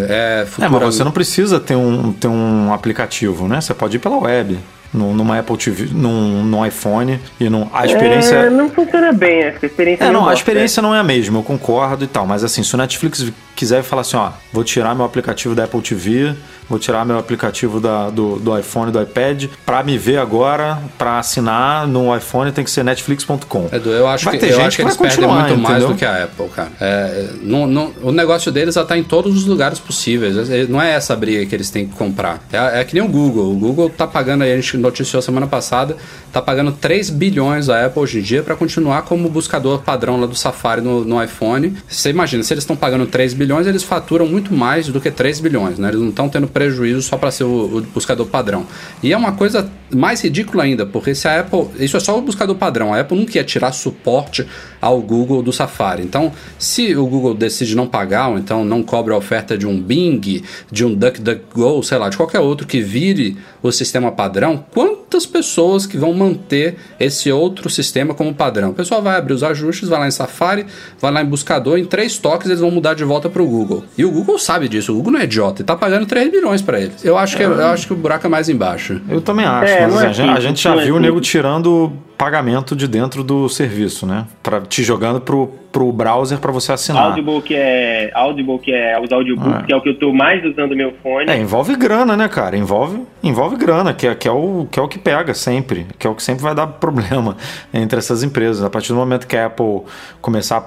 é futura... É, mas você não precisa ter um, ter um aplicativo, né? Você pode ir pela web no, numa Apple TV, num, num iPhone e num, a experiência é, não funciona bem essa experiência. É, não, a experiência não é a mesma, eu concordo e tal, mas assim, se o Netflix quiser falar assim, ó, vou tirar meu aplicativo da Apple TV, vou tirar meu aplicativo da, do, do iPhone, do iPad, para me ver agora, para assinar no iPhone tem que ser netflix.com. Edu, eu acho vai que, eu acho que, eles perdem muito entendeu? mais do que a Apple, cara. É, não, não, o negócio deles já tá em todos os lugares possíveis. É, não é essa briga que eles têm que comprar. É, é que nem o Google. O Google tá pagando aí, a gente noticiou semana passada, tá pagando 3 bilhões a Apple hoje em dia para continuar como buscador padrão lá do Safari no, no iPhone. Você imagina, se eles estão pagando 3 bilhões bilhões, eles faturam muito mais do que 3 bilhões, né? Eles não estão tendo prejuízo só para ser o, o, buscador padrão. E é uma coisa mais ridícula ainda, porque se a Apple. Isso é só o buscador padrão. A Apple não quer tirar suporte ao Google do Safari. Então, se o Google decide não pagar, ou então não cobra a oferta de um Bing, de um DuckDuckGo, sei lá, de qualquer outro que vire o sistema padrão, quantas pessoas que vão manter esse outro sistema como padrão? O pessoal vai abrir os ajustes, vai lá em Safari, vai lá em buscador, em três toques eles vão mudar de volta para o Google. E o Google sabe disso, o Google não é idiota, e tá pagando 3 bilhões para eles. Eu acho que, eu acho que o buraco é mais embaixo. Eu também acho, é, mas é a, gente já viu o nego tirando pagamento de dentro do serviço, né? Para te jogando pro, pro browser para você assinar. Audiobook é Audiobook é os audiobooks, é. que é o que eu tô mais usando no meu fone. É, envolve grana, né, cara? Envolve, envolve grana, que é, que é o que é o que pega sempre, que é o que sempre vai dar problema entre essas empresas. A partir do momento que a Apple começar a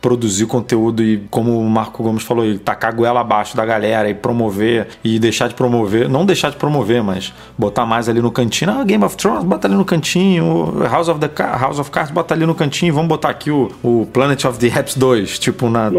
produzir conteúdo e, como o Marco Gomes falou, e tacar a goela abaixo da galera e promover e deixar de promover, não deixar de promover, mas botar mais ali no cantinho. Ah, Game of Thrones, bota ali no cantinho. House of, the Car House of Cards, bota ali no cantinho. Vamos botar aqui o, o Planet of the Apps 2. Tipo, na.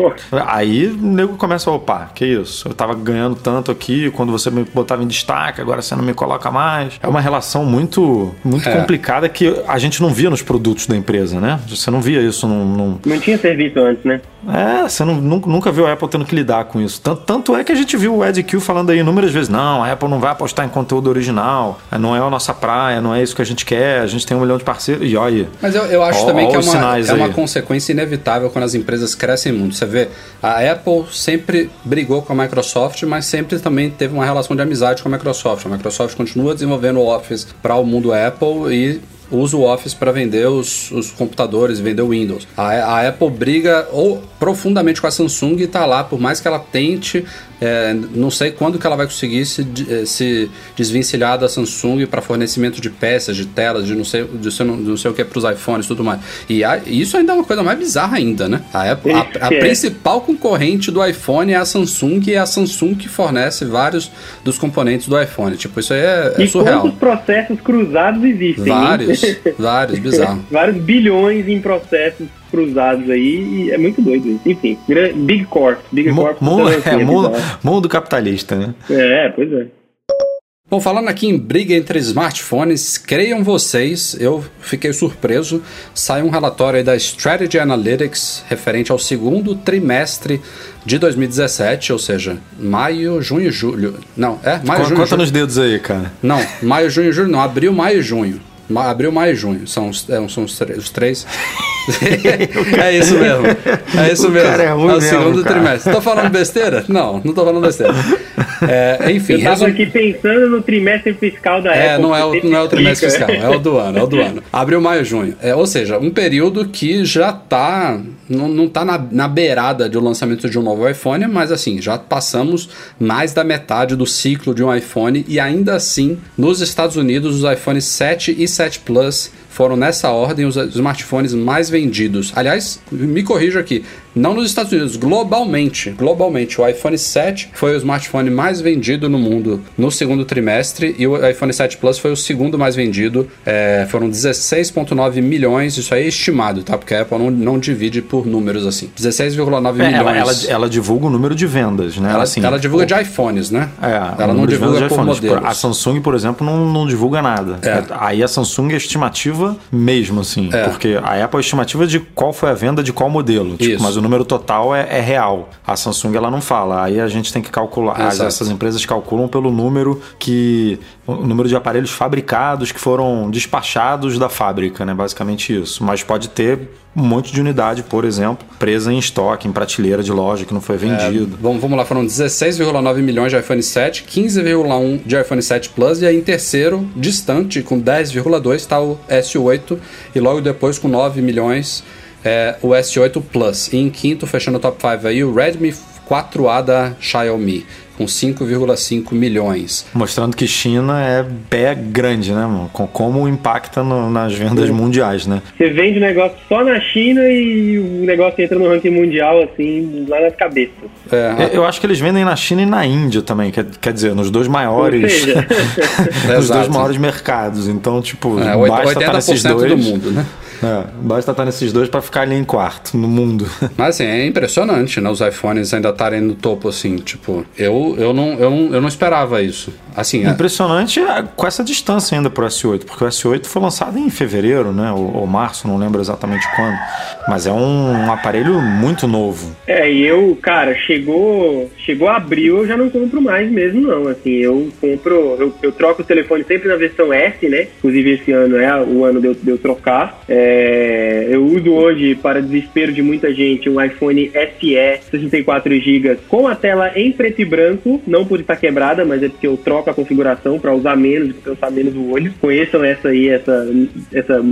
Aí o nego começa a opa, que isso? Eu tava ganhando tanto aqui quando você me botava em destaque, agora você não me coloca mais. É uma relação muito, muito é. complicada que a gente não via nos produtos da empresa, né? Você não via isso num. num... Não tinha serviço antes antes, né? É, você não, nunca viu a Apple tendo que lidar com isso. Tanto, tanto é que a gente viu o Ed Q falando aí inúmeras vezes: não, a Apple não vai apostar em conteúdo original, não é a nossa praia, não é isso que a gente quer, a gente tem um milhão de parceiros. E olha. Mas eu, eu acho ó, também ó que é uma, é uma consequência inevitável quando as empresas crescem muito. Você vê, a Apple sempre brigou com a Microsoft, mas sempre também teve uma relação de amizade com a Microsoft. A Microsoft continua desenvolvendo o Office para o mundo Apple e usa o Office para vender os, os computadores, vender o Windows. A, a, Apple briga ou profundamente com a Samsung e está lá, por mais que ela tente é, não sei quando que ela vai conseguir se, eh, se desvencilhar da Samsung para fornecimento de peças, de telas, de não sei, de não, sei o que para os iPhones e tudo mais. E a, isso ainda é uma coisa mais bizarra ainda, né? A, Apple, a, a principal concorrente do iPhone é a Samsung e é a Samsung que fornece vários dos componentes do iPhone. Tipo, isso aí é, é e surreal. quantos processos cruzados existem? Vários, vários, bizarro. vários bilhões em processos cruzados aí e é muito doido isso. Enfim, Big Corp. Big Corp mundo, é, mundo, mundo capitalista, né? É, pois é. Bom, falando aqui em briga entre smartphones, creiam vocês, eu fiquei surpreso. Sai um relatório aí da Strategy Analytics referente ao segundo trimestre de 2017, ou seja, maio, junho, julho. Não, é? Maio, junho. Conta nos dedos aí, cara. Não, maio, junho, julho, não, abril, maio, junho. Abril, maio e junho. São, os, é, são os, os três. é isso mesmo. É isso mesmo. Cara é, ruim é o mesmo, segundo cara. trimestre. Tô falando besteira? Não, não tô falando besteira. É, enfim. Eu tava resum... aqui pensando no trimestre fiscal da é, Apple. Não é, o, não é o trimestre fiscal, é o do ano, é o do ano. Abril, maio, junho. É, ou seja, um período que já tá. Não, não tá na, na beirada do lançamento de um novo iPhone, mas assim, já passamos mais da metade do ciclo de um iPhone e ainda assim, nos Estados Unidos, os iPhones 7 e 7 Plus foram nessa ordem os smartphones mais vendidos. Aliás, me corrijo aqui, não nos Estados Unidos, globalmente. Globalmente, o iPhone 7 foi o smartphone mais vendido no mundo no segundo trimestre e o iPhone 7 Plus foi o segundo mais vendido. É, foram 16,9 milhões. Isso aí é estimado, tá? Porque a Apple não, não divide por números assim. 16,9 é, milhões. Ela, ela, ela, divulga o número de vendas, né? Ela, assim, ela divulga de iPhones, né? É, ela não divulga por modelos. A Samsung, por exemplo, não, não divulga nada. É. Aí a Samsung é estimativa mesmo, assim. É. Porque a Apple é estimativa de qual foi a venda de qual modelo. Tipo, mas o número total é, é, real. A Samsung ela não fala. Aí a gente tem que calcular. As, essas empresas calculam pelo número que. O número de aparelhos fabricados que foram despachados da fábrica, né? Basicamente isso. Mas pode ter um monte de unidade, por exemplo, presa em estoque, em prateleira de loja que não foi vendido. É, vamos, vamos lá, foram 16,9 milhões de iPhone 7, 15,1 de iPhone 7 Plus e aí em terceiro, distante, com 10,2 está o S8 e logo depois com 9 milhões é, o S8 Plus. E em quinto, fechando o top 5 aí, o Redmi 4A da Xiaomi com 5,5 milhões. Mostrando que China é pé grande, né, mano? Com como impacta no, nas vendas Sim. mundiais, né? Você vende o negócio só na China e o negócio entra no ranking mundial, assim, lá nas cabeças. É, eu acho que eles vendem na China e na Índia também, quer, quer dizer, nos dois maiores. nos dois maiores mercados. Então, tipo, é, basta estar nesses dois. do mundo, né? É, basta estar nesses dois para ficar ali em quarto, no mundo. Mas assim, é impressionante, né? Os iPhones ainda estarem no topo, assim, tipo, eu, eu, não, eu, não, eu não esperava isso. Assim, é impressionante é... com essa distância ainda pro S8, porque o S8 foi lançado em fevereiro, né? Ou, ou março, não lembro exatamente quando. Mas é um, um, aparelho muito novo. É, e eu, cara, chegou, chegou abril, eu já não compro mais mesmo, não. Assim, eu compro, eu, eu troco o telefone sempre na versão S, né? Inclusive esse ano é o ano de eu, de eu trocar. É, é, eu uso hoje, para desespero de muita gente, um iPhone SE 64 GB com a tela em preto e branco, não por estar quebrada, mas é porque eu troco a configuração para usar menos e cansar menos o olho. Conheçam essa aí, essa, essa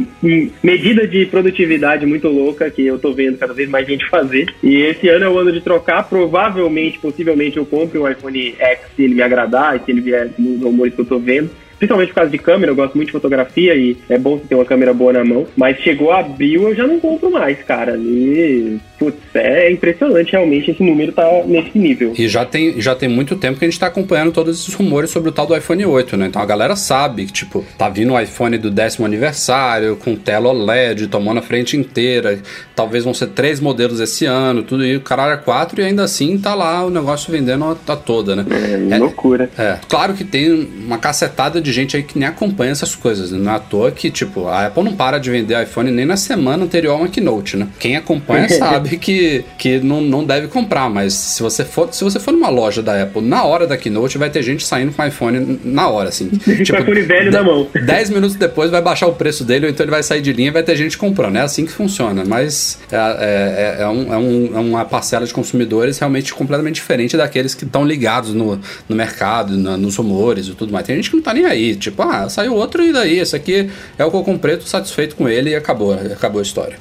medida de produtividade muito louca que eu tô vendo cada vez mais gente fazer. E esse ano é o ano de trocar. Provavelmente, possivelmente, eu compre um iPhone X se ele me agradar se ele vier nos rumores que eu tô vendo principalmente por causa de câmera, eu gosto muito de fotografia e é bom ter uma câmera boa na mão. Mas chegou abril, eu já não compro mais, cara. E, putz, é impressionante realmente esse número tá nesse nível. E já tem, já tem muito tempo que a gente tá acompanhando todos esses rumores sobre o tal do iPhone 8, né? Então a galera sabe que, tipo, tá vindo o iPhone do décimo aniversário, com tela OLED, tomando a frente inteira. Talvez vão ser três modelos esse ano, tudo e o caralho é quatro, e ainda assim tá lá o negócio vendendo a, a toda, né? É, é loucura. É. Claro que tem uma cacetada de de gente aí que nem acompanha essas coisas. Né? Não é à toa que, tipo, a Apple não para de vender iPhone nem na semana anterior a uma keynote, né? Quem acompanha sabe sabe que, que não, não deve comprar, mas se você, for, se você for numa loja da Apple, na hora da keynote, vai ter gente saindo com iPhone na hora, assim. tipo, com o iPhone velho na mão. 10 minutos depois vai baixar o preço dele, ou então ele vai sair de linha e vai ter gente comprando. É assim que funciona, mas é, é, é, é um, é, um, é uma parcela de consumidores realmente completamente diferente daqueles que estão ligados no, no mercado, na, nos rumores e tudo mais. Tem gente que não tá nem aí, tipo, ah, saiu outro e daí, esse aqui é o que eu comprei, tô satisfeito com ele e acabou, acabou a história.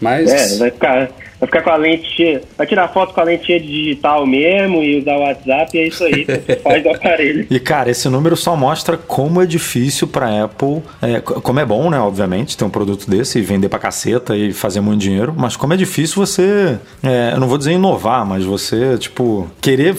Mas... É, vai ficar, vai ficar com a lente cheia, vai tirar foto com a lente cheia de digital mesmo e usar o WhatsApp e é isso aí, faz do aparelho. E cara, esse número só mostra como é difícil pra Apple, é, como é bom, né, obviamente, ter um produto desse e vender pra caceta e fazer muito dinheiro, mas como é difícil você, é, eu não vou dizer inovar, mas você, tipo, querer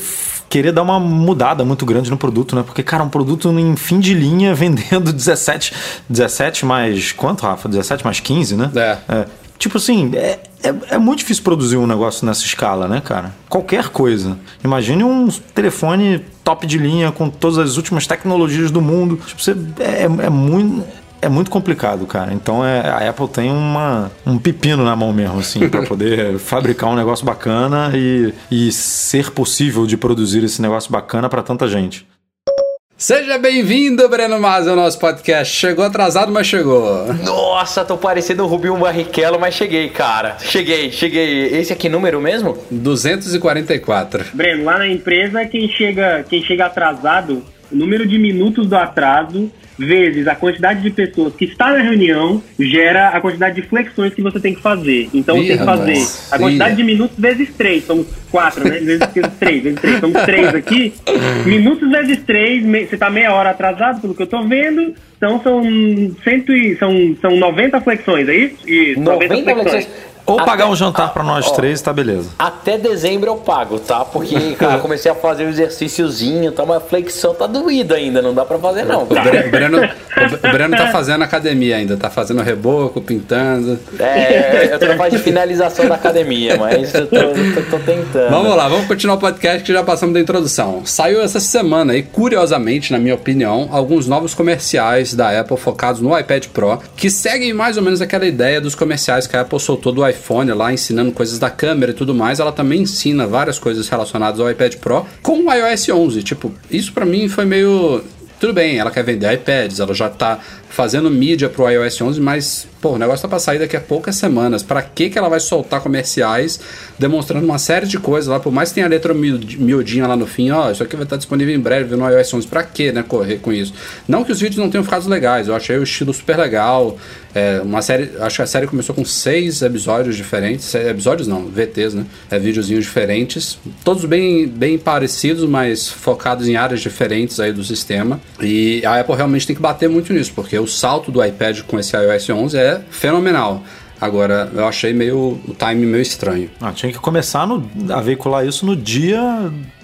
querer dar uma mudada muito grande no produto, né? Porque, cara, um produto em fim de linha vendendo 17, 17 mais. Quanto, Rafa? 17 mais 15, né? É. é. Tipo assim, é, é, é, muito difícil produzir um negócio nessa escala, né, cara? Qualquer coisa. Imagine um telefone top de linha com todas as últimas tecnologias do mundo. Tipo, você, é, é muito é muito complicado, cara. Então é, a Apple tem uma, um pepino na mão mesmo, assim, para poder fabricar um negócio bacana e, e ser possível de produzir esse negócio bacana para tanta gente. Seja bem-vindo, Breno Mas, ao nosso podcast. Chegou atrasado, mas chegou. Nossa, tô parecendo o Rubinho Barrichello, mas cheguei, cara. Cheguei, cheguei. Esse aqui número mesmo? 244. Breno, lá na empresa, quem chega, quem chega atrasado, o número de minutos do atraso vezes a quantidade de pessoas que está na reunião gera a quantidade de flexões que você tem que fazer. Então você tem que fazer a quantidade de minutos vezes três, somos quatro, né? Vezes três, vezes três, somos três aqui. Minutos vezes três, você está meia hora atrasado, pelo que eu estou vendo. Então são, cento e, são, são 90 flexões, é isso? Isso, 90, 90 flexões. flexões. Ou até, pagar um jantar para nós ó, três, tá beleza. Até dezembro eu pago, tá? Porque, cara, comecei a fazer um exercíciozinho, tá? Mas a flexão tá doída ainda, não dá para fazer não. O Breno, o Breno tá fazendo academia ainda, tá fazendo reboco, pintando. É, eu tô na fase de finalização da academia, mas eu tô, tô, tô, tentando. Vamos lá, vamos continuar o podcast que já passamos da introdução. Saiu essa semana e, curiosamente, na minha opinião, alguns novos comerciais da Apple focados no iPad Pro, que seguem mais ou menos aquela ideia dos comerciais que a Apple soltou do iPhone iPhone lá ensinando coisas da câmera e tudo mais, ela também ensina várias coisas relacionadas ao iPad Pro com o iOS 11. Tipo, isso para mim foi meio tudo bem, ela quer vender iPads, ela já tá fazendo mídia pro iOS 11, mas pô, o negócio tá para sair daqui a poucas semanas. Para que que ela vai soltar comerciais demonstrando uma série de coisas lá, por mais que tenha a letra miudinha lá no fim, ó, isso aqui vai estar disponível em breve no iOS 11. Para que, né, correr com isso? Não que os vídeos não tenham ficado legais, eu achei o estilo super legal. É, uma série, acho que a série começou com seis episódios diferentes, episódios não, VTs, né? É, videozinhos diferentes, todos bem, bem parecidos, mas focados em áreas diferentes aí do sistema. E a Apple realmente tem que bater muito nisso, porque o salto do iPad com esse iOS 11 é fenomenal. Agora, eu achei meio o time meio estranho. Ah, tinha que começar no, a veicular isso no dia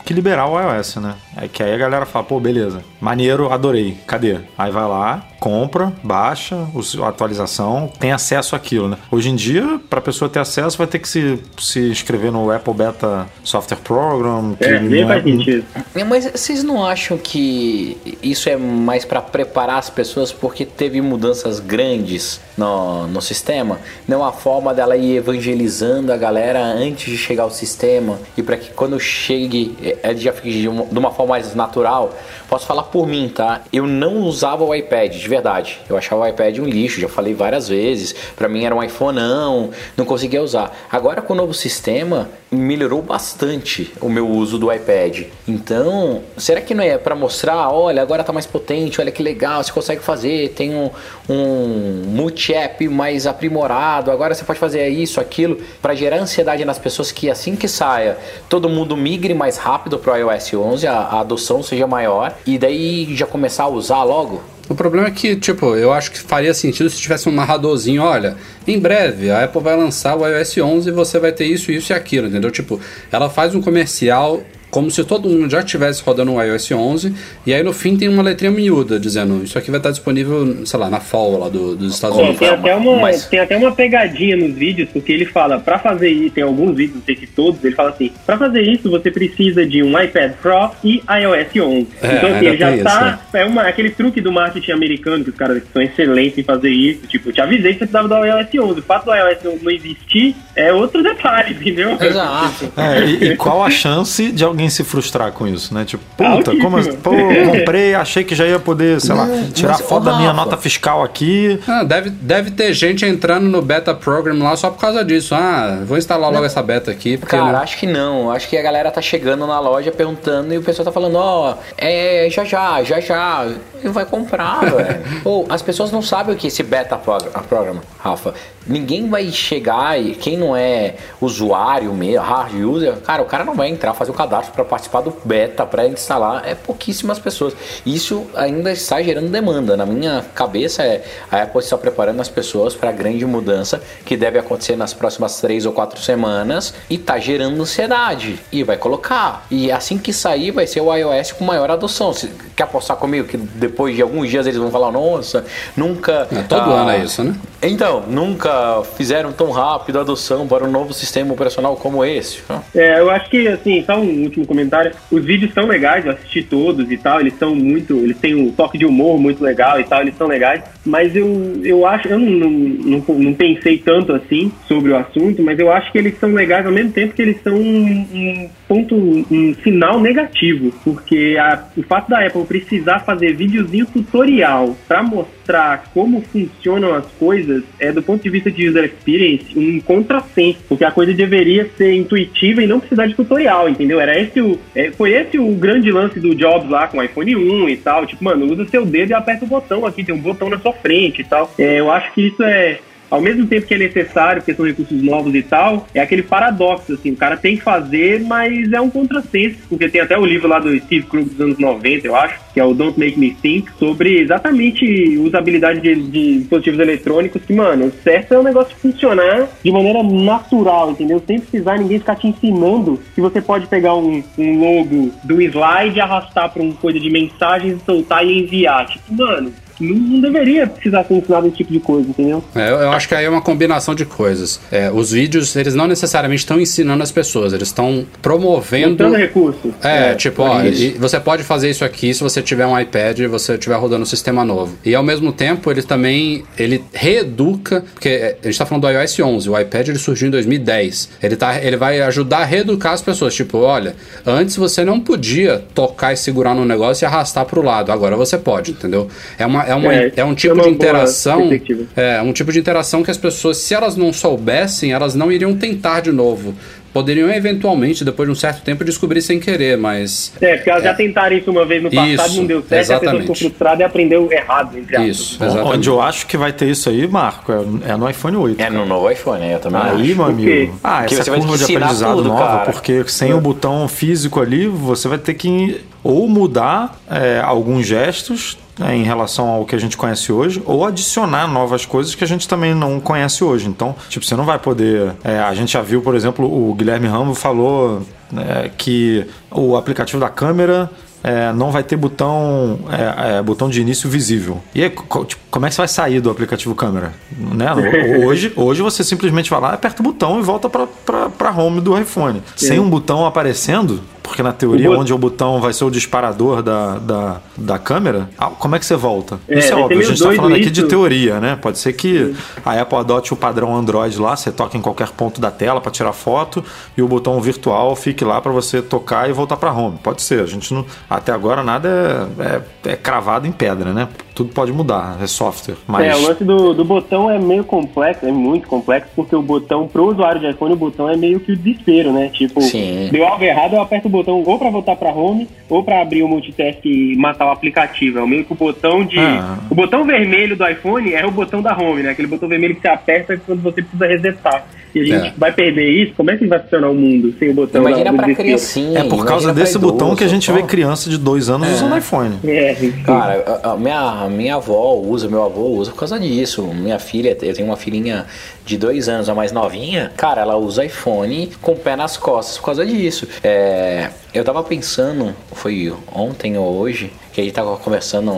que liberar o iOS, né? É que aí a galera fala, pô, beleza, maneiro, adorei, cadê? Aí vai lá, compra, baixa a atualização, tem acesso àquilo, né? Hoje em dia, para a pessoa ter acesso, vai ter que se, se inscrever no Apple Beta Software Program. é, nem faz é... sentido. Mas vocês não acham que isso é mais para preparar as pessoas porque teve mudanças grandes no, no sistema? Não é uma forma dela ir evangelizando a galera antes de chegar ao sistema e para que quando chegue, é, já de uma, de uma forma mais natural? Posso falar por mim, tá? Eu não usava o iPad, de verdade. Eu achava o iPad um lixo, já falei várias vezes. Para mim era um iPhone não, não conseguia usar. Agora com o novo sistema, melhorou bastante o meu uso do iPad. Então, será que não é para mostrar, olha, agora tá mais potente, olha que legal, você consegue fazer, tem um, um multi-app mais aprimorado, agora você pode fazer isso, aquilo, para gerar ansiedade nas pessoas que assim que saia, todo mundo migre mais rápido pro iOS 11, a, a adoção seja maior e daí já começar a usar logo? O problema é que, tipo, eu acho que faria sentido se tivesse um narradorzinho, olha, em breve a Apple vai lançar o iOS 11 e você vai ter isso, isso e aquilo, entendeu? Tipo, ela faz um comercial como se todo mundo já estivesse rodando o iOS 11, e aí no fim tem uma letrinha miúda dizendo isso aqui vai estar disponível, sei lá, na fall lá do, dos Estados Unidos. tem, até uma, Mas- tem até uma pegadinha nos vídeos, porque ele fala, pra fazer isso, tem alguns vídeos, não sei se todos, ele fala assim, pra fazer isso você precisa de um iPad Pro e iOS 11. É, então assim, já tá, é uma, aquele truque do marketing americano, que os caras são excelentes em fazer isso, tipo, eu te avisei que você precisava do iOS 11, o fato do iOS 11 não existir é outro detalhe, entendeu? Exato. É, e, e qual a chance de alguém se frustrar com isso, né? Tipo, puta, Altíssima. como assim? Pô, comprei, achei que já ia poder, sei lá, tirar mas, foto da minha nota fiscal aqui. Ah, deve, deve ter gente entrando no beta program lá só por causa disso. Ah, vou instalar logo essa beta aqui. Porque Cara, não- acho que não. Acho que a galera tá chegando na loja perguntando e o pessoal tá falando, ó, é já já, já já. E vai comprar, velho. Ou as pessoas não sabem o que é esse beta prog- a programa, Rafa. Ninguém vai chegar e quem não é usuário mesmo, hard user, cara, o cara não vai entrar, fazer o cadastro para participar do beta, para instalar, é pouquíssimas pessoas. Isso ainda está gerando demanda. Na minha cabeça é a Apple está preparando as pessoas para a grande mudança que deve acontecer nas próximas três ou quatro semanas e tá gerando ansiedade e vai colocar. E assim que sair vai ser o iOS com maior adoção. Você quer apostar comigo que depois de alguns dias eles vão falar, nossa, nunca. É, todo ah, ano é isso, né? Então, nunca fizeram tão rápido a adoção para um novo sistema operacional como esse. É, eu acho que, assim, só um último comentário. Os vídeos são legais, eu assisti todos e tal. Eles são muito. Eles têm um toque de humor muito legal e tal, eles são legais. Mas eu, eu acho. Eu não, não, não, não pensei tanto assim sobre o assunto, mas eu acho que eles são legais ao mesmo tempo que eles são um, um ponto. um sinal negativo. Porque a- o fato da Apple precisar fazer videozinho tutorial pra mostrar como funcionam as coisas é, do ponto de vista de user experience, um contrassenso. Porque a coisa deveria ser intuitiva e não precisar de tutorial, entendeu? Era esse o, é, foi esse o grande lance do Jobs lá com o iPhone 1 e tal. Tipo, mano, usa seu dedo e aperta o botão aqui, tem um botão na sua frente e tal. É, eu acho que isso é ao mesmo tempo que é necessário, porque são recursos novos e tal, é aquele paradoxo, assim, o cara tem que fazer, mas é um contrassenso, porque tem até o livro lá do Steve Krug dos anos 90, eu acho, que é o Don't Make Me Think, sobre exatamente usabilidade de, de dispositivos eletrônicos, que, mano, o certo é o negócio funcionar de maneira natural, entendeu? Sem precisar ninguém ficar te ensinando que você pode pegar um, um logo do slide, arrastar para uma coisa de mensagens, soltar e enviar. Tipo, mano, não, não deveria precisar ser ensinado esse tipo de coisa, entendeu? É, eu, eu acho que aí é uma combinação de coisas. É, os vídeos, eles não necessariamente estão ensinando as pessoas, eles estão promovendo. Mostrando recurso. É, tipo, ó, isso. e você pode fazer isso aqui se você tiver um iPad e você estiver rodando um sistema novo. E ao mesmo tempo, ele também ele reeduca, porque é, a gente tá falando do iOS 11, o iPad ele surgiu em 2010. Ele, tá, ele vai ajudar a reeducar as pessoas. Tipo, olha, antes você não podia tocar e segurar no negócio e arrastar pro lado, agora você pode, entendeu? É, uma, é, uma, É, é, um é tipo uma de interação. É, um tipo de interação que as pessoas, se elas não soubessem, elas não iriam tentar de novo. Poderiam eventualmente, depois de um certo tempo, descobrir sem querer, mas. É, porque elas já tentaram isso uma vez no passado, Isso, não deu certo, a pessoa ficou exatamente. frustrada e aprendeu errado, entre aspas. Isso, exatamente. Onde eu acho que vai ter isso aí, Marco, é, é no iPhone 8. É no novo iPhone, né? Eu também Aí, acho. meu amigo. Ah, essa você vai curva de aprendizado tudo, nova, cara. porque sem o botão físico ali, você vai ter que ou mudar é, alguns gestos né, em relação ao que a gente conhece hoje, ou adicionar novas coisas que a gente também não conhece hoje. Então, tipo, você não vai poder. é, a gente já viu, por exemplo, o Guilherme Ramos falou né, que o aplicativo da câmera é, não vai ter botão, é, é, botão de início visível. E aí, co- tipo, como é que você vai sair do aplicativo câmera? Né? Hoje, hoje você simplesmente vai lá, aperta o botão e volta para home do iPhone. Sem um botão aparecendo, porque na teoria, onde o botão vai ser o disparador da, da, da câmera, ah, como é que você volta? É, isso é ser óbvio, a gente está falando aqui de teoria, né? Pode ser que a Apple adote o padrão Android lá, você toca em qualquer ponto da tela para tirar foto e o botão virtual fique lá para você tocar e voltar para home. Pode ser, a gente não. Até agora nada é, é, é cravado em pedra, né? Tudo pode mudar, é software. Mas É, o lance do, do botão é meio complexo, é muito complexo, porque o botão, pro usuário de iPhone, o botão é meio que o desespero, né? Tipo, Sim. deu algo errado, eu aperto o botão ou pra voltar pra home, ou pra abrir o multitask e matar o aplicativo. É o meio que o botão de. Ah. O botão vermelho do iPhone é o botão da home, né? Aquele botão vermelho que você aperta quando você precisa resetar. E a gente É. vai perder isso? Como é que vai funcionar o mundo sem o botão da- Imagina do pra criancinha. é por causa desse botão que a idoso, gente vê criança de dois anos usando iPhone. É, Cara, a, a minha, minha avó usa, meu avô usa por causa disso. Minha filha, eu tenho uma filhinha de dois anos, a mais novinha, cara, ela usa iPhone com o pé nas costas por causa disso. É, eu tava pensando, foi ontem ou hoje, que a gente tava conversando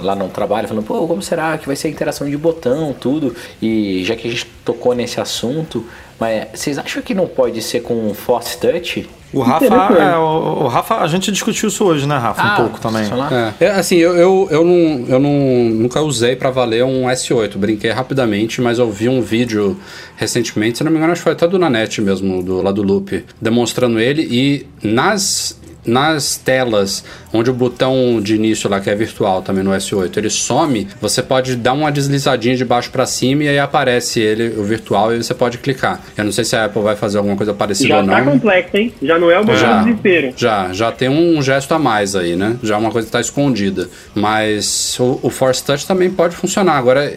lá no trabalho, falando, pô, como será que vai ser a interação de botão, tudo? E já que a gente tocou nesse assunto, mas vocês acham que não pode ser com Force Touch? O Rafa, é, o, o, Rafa, a gente discutiu isso hoje, né, Rafa? Ah, um pouco também. É. é. assim, eu, eu, eu, não, eu não, nunca usei para valer um S8. Brinquei rapidamente, mas eu vi um vídeo recentemente, se não me engano, acho que foi até do Nanete mesmo, do, lá do Loop, demonstrando ele. E nas nas telas onde o botão de início lá que é virtual também no S8 ele some, você pode dar uma deslizadinha de baixo para cima e aí aparece ele o virtual e você pode clicar. Eu não sei se a Apple vai fazer alguma coisa parecida já ou não. Já tá complexo, hein? Já não é o botão de desespero. Já, já tem um gesto a mais aí, né? Já uma coisa que tá escondida. Mas o, o Force Touch também pode funcionar. Agora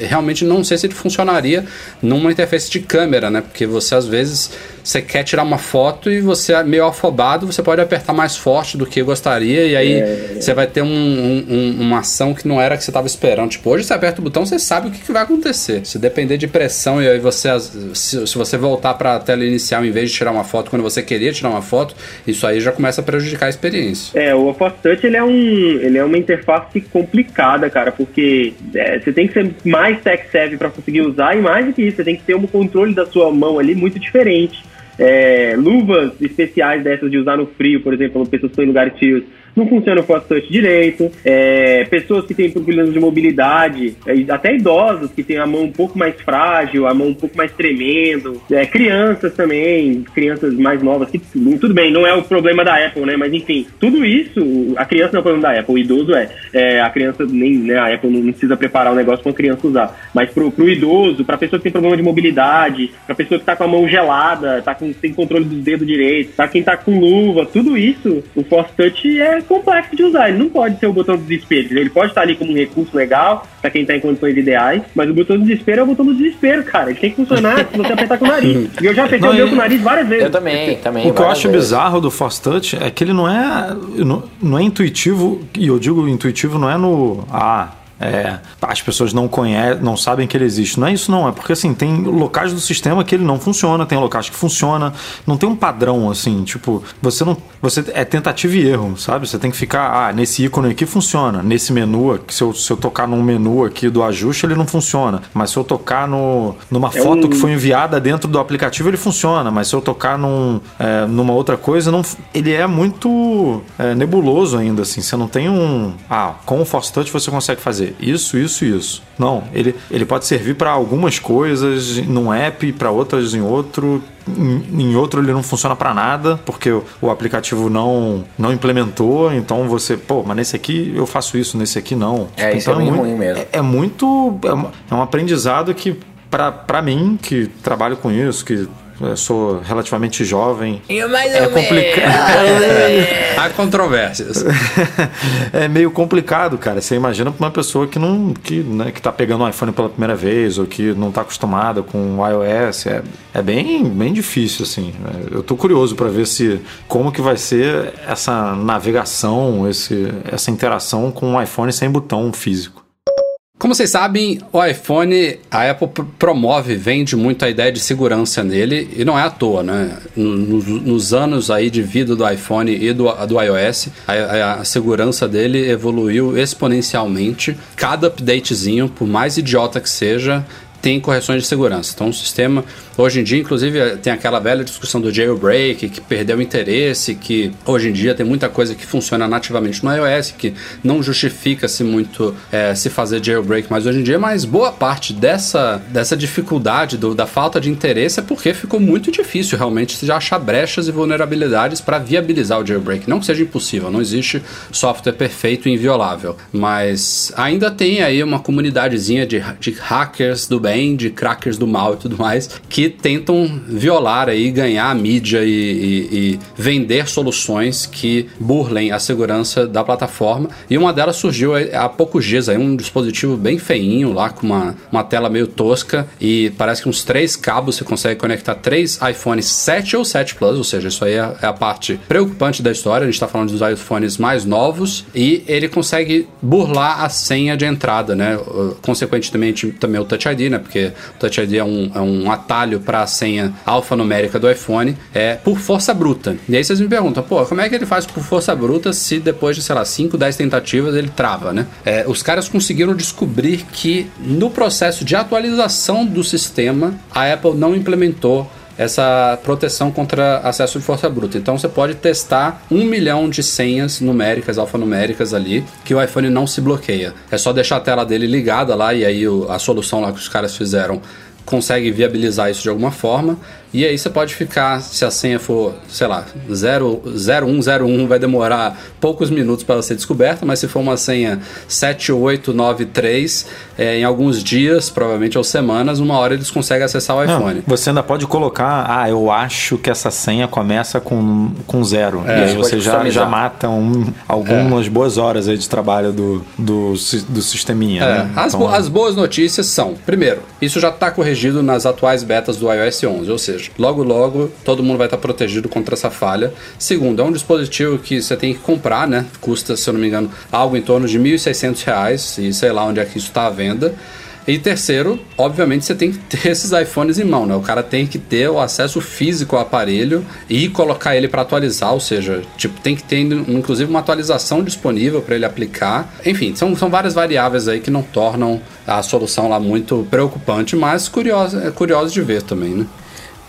realmente não sei se ele funcionaria numa interface de câmera, né? Porque você às vezes você quer tirar uma foto e você é meio afobado, você pode apertar mais forte do que gostaria e aí é. você vai ter um, um, uma ação que não era que você estava esperando. Tipo, hoje você aperta o botão, você sabe o que, que vai acontecer. Se depender de pressão e aí você se, se você voltar para a tela inicial em vez de tirar uma foto quando você queria tirar uma foto, isso aí já começa a prejudicar a experiência. É, o Force Touch ele é um ele é uma interface complicada, cara, porque é, você tem que ser mais tech savvy para conseguir usar e mais do que isso, você tem que ter um controle da sua mão ali muito diferente. É, luvas especiais dessas de usar no frio, por exemplo, pessoas que estão em lugares frios, não funciona o Force Touch direito. É, pessoas que têm problemas de mobilidade, é, até idosos que têm a mão um pouco mais frágil, a mão um pouco mais tremendo. É, crianças também, crianças mais novas, que tudo bem, não é o problema da Apple, né? Mas enfim, tudo isso, a criança não é o problema da Apple, o idoso é. é a criança nem, né? A Apple não precisa preparar o um negócio para a criança usar. Mas pro, pro idoso, pra pessoa que tem problema de mobilidade, pra pessoa que tá com a mão gelada, tá com, sem controle dos dedos direito, tá quem tá com luva, tudo isso, o Force Touch é complexo de usar. Ele não pode ser o botão do desespero. Ele pode estar ali como um recurso legal para quem está em condições ideais, mas o botão do desespero é o botão do desespero, cara. Ele tem que funcionar se você apertar com o nariz. E eu já apertei não, o meu com o nariz várias vezes. Eu também, também. O que eu acho vezes. bizarro do Force Touch é que ele não é, não, não é intuitivo, e eu digo intuitivo não é no. Ah, é, as pessoas não conhecem, não sabem que ele existe. Não é isso, não. É porque assim, tem locais do sistema que ele não funciona, tem locais que funciona. Não tem um padrão, assim, tipo, você não. Você é tentativa e erro, sabe? Você tem que ficar, ah, nesse ícone aqui funciona. Nesse menu, se eu, se eu tocar num menu aqui do ajuste, ele não funciona. Mas se eu tocar no, numa é foto um... que foi enviada dentro do aplicativo, ele funciona. Mas se eu tocar num, é, numa outra coisa, não, ele é muito é, nebuloso ainda, assim. Você não tem um. Ah, com o Force Touch você consegue fazer isso, isso e isso. Não, ele, ele pode servir para algumas coisas num app, para outras em outro. Em, em outro ele não funciona para nada, porque o, o, aplicativo não, não implementou. Então você, pô, mas nesse aqui eu faço isso, nesse aqui não. É, tipo, isso então é, é muito, ruim mesmo. É, é muito. É, é um aprendizado que, para mim, que trabalho com isso, que eu sou relativamente jovem. E mais é complicado. Há controvérsias. é meio complicado, cara. Você imagina para uma pessoa que não que, né, que tá pegando um iPhone pela primeira vez ou que não está acostumada com o iOS, é, é bem, bem difícil assim. Eu tô curioso para ver se como que vai ser essa navegação, esse, essa interação com um iPhone sem botão físico. Como vocês sabem, o iPhone, a Apple promove, vende muito a ideia de segurança nele, e não é à toa, né? Nos, nos anos aí de vida do iPhone e do, do iOS, a, a, segurança dele evoluiu exponencialmente. Cada updatezinho, por mais idiota que seja, tem correções de segurança. Então, o sistema Hoje em dia, inclusive, tem aquela velha discussão do jailbreak, que perdeu interesse, que hoje em dia tem muita coisa que funciona nativamente no iOS, que não justifica-se muito é, se fazer jailbreak mais hoje em dia, mas boa parte dessa, dessa dificuldade, do, da falta de interesse, é porque ficou muito difícil realmente de achar brechas e vulnerabilidades para viabilizar o jailbreak. Não que seja impossível, não existe software perfeito e inviolável, mas ainda tem aí uma comunidadezinha de, de hackers do de crackers do mal e tudo mais, que tentam violar aí, ganhar a mídia e, e, e vender soluções que burlem a segurança da plataforma. E uma delas surgiu há poucos dias aí, um dispositivo bem feinho lá, com uma, uma tela meio tosca e parece que uns três cabos você consegue conectar três iPhones 7 ou 7 Plus, ou seja, isso aí é, é a parte preocupante da história. A gente está falando dos iPhones mais novos e ele consegue burlar a senha de entrada, né? Consequentemente, também o Touch ID, né? Porque o Touch ID é um, é um atalho para a senha alfanumérica do iPhone, é por força bruta. E aí vocês me perguntam, pô, como é que ele faz por força bruta se depois de, sei lá, 5, 10 tentativas ele trava, né? É, os caras conseguiram descobrir que no processo de atualização do sistema, a Apple não implementou essa proteção contra acesso de força bruta. Então você pode testar um milhão de senhas numéricas, alfanuméricas ali, que o iPhone não se bloqueia. É só deixar a tela dele ligada lá e aí a solução lá que os caras fizeram consegue viabilizar isso de alguma forma. E aí você pode ficar, se a senha for, sei lá, 0101, vai demorar poucos minutos para ser descoberta, mas se for uma senha 7893, é, em alguns dias, provavelmente ou semanas, uma hora eles conseguem acessar o iPhone. Não, você ainda pode colocar, ah, eu acho que essa senha começa com, com zero. É, e aí você já, já mata um, algumas é. boas horas aí de trabalho do, do, do sisteminha. É. Né? As, então, as boas notícias são, primeiro, isso já está corrigido nas atuais betas do iOS 11, ou seja, logo logo todo mundo vai estar protegido contra essa falha. Segundo, é um dispositivo que você tem que comprar, né? Custa, se eu não me engano, algo em torno de R$ 1.600 e sei lá onde é que isso está à venda. E terceiro, obviamente você tem que ter esses iPhones em mão, né? O cara tem que ter o acesso físico ao aparelho e colocar ele para atualizar, ou seja, tipo, tem que ter inclusive uma atualização disponível para ele aplicar. Enfim, são, são várias variáveis aí que não tornam a solução lá muito preocupante, mas curioso, é curioso de ver também, né?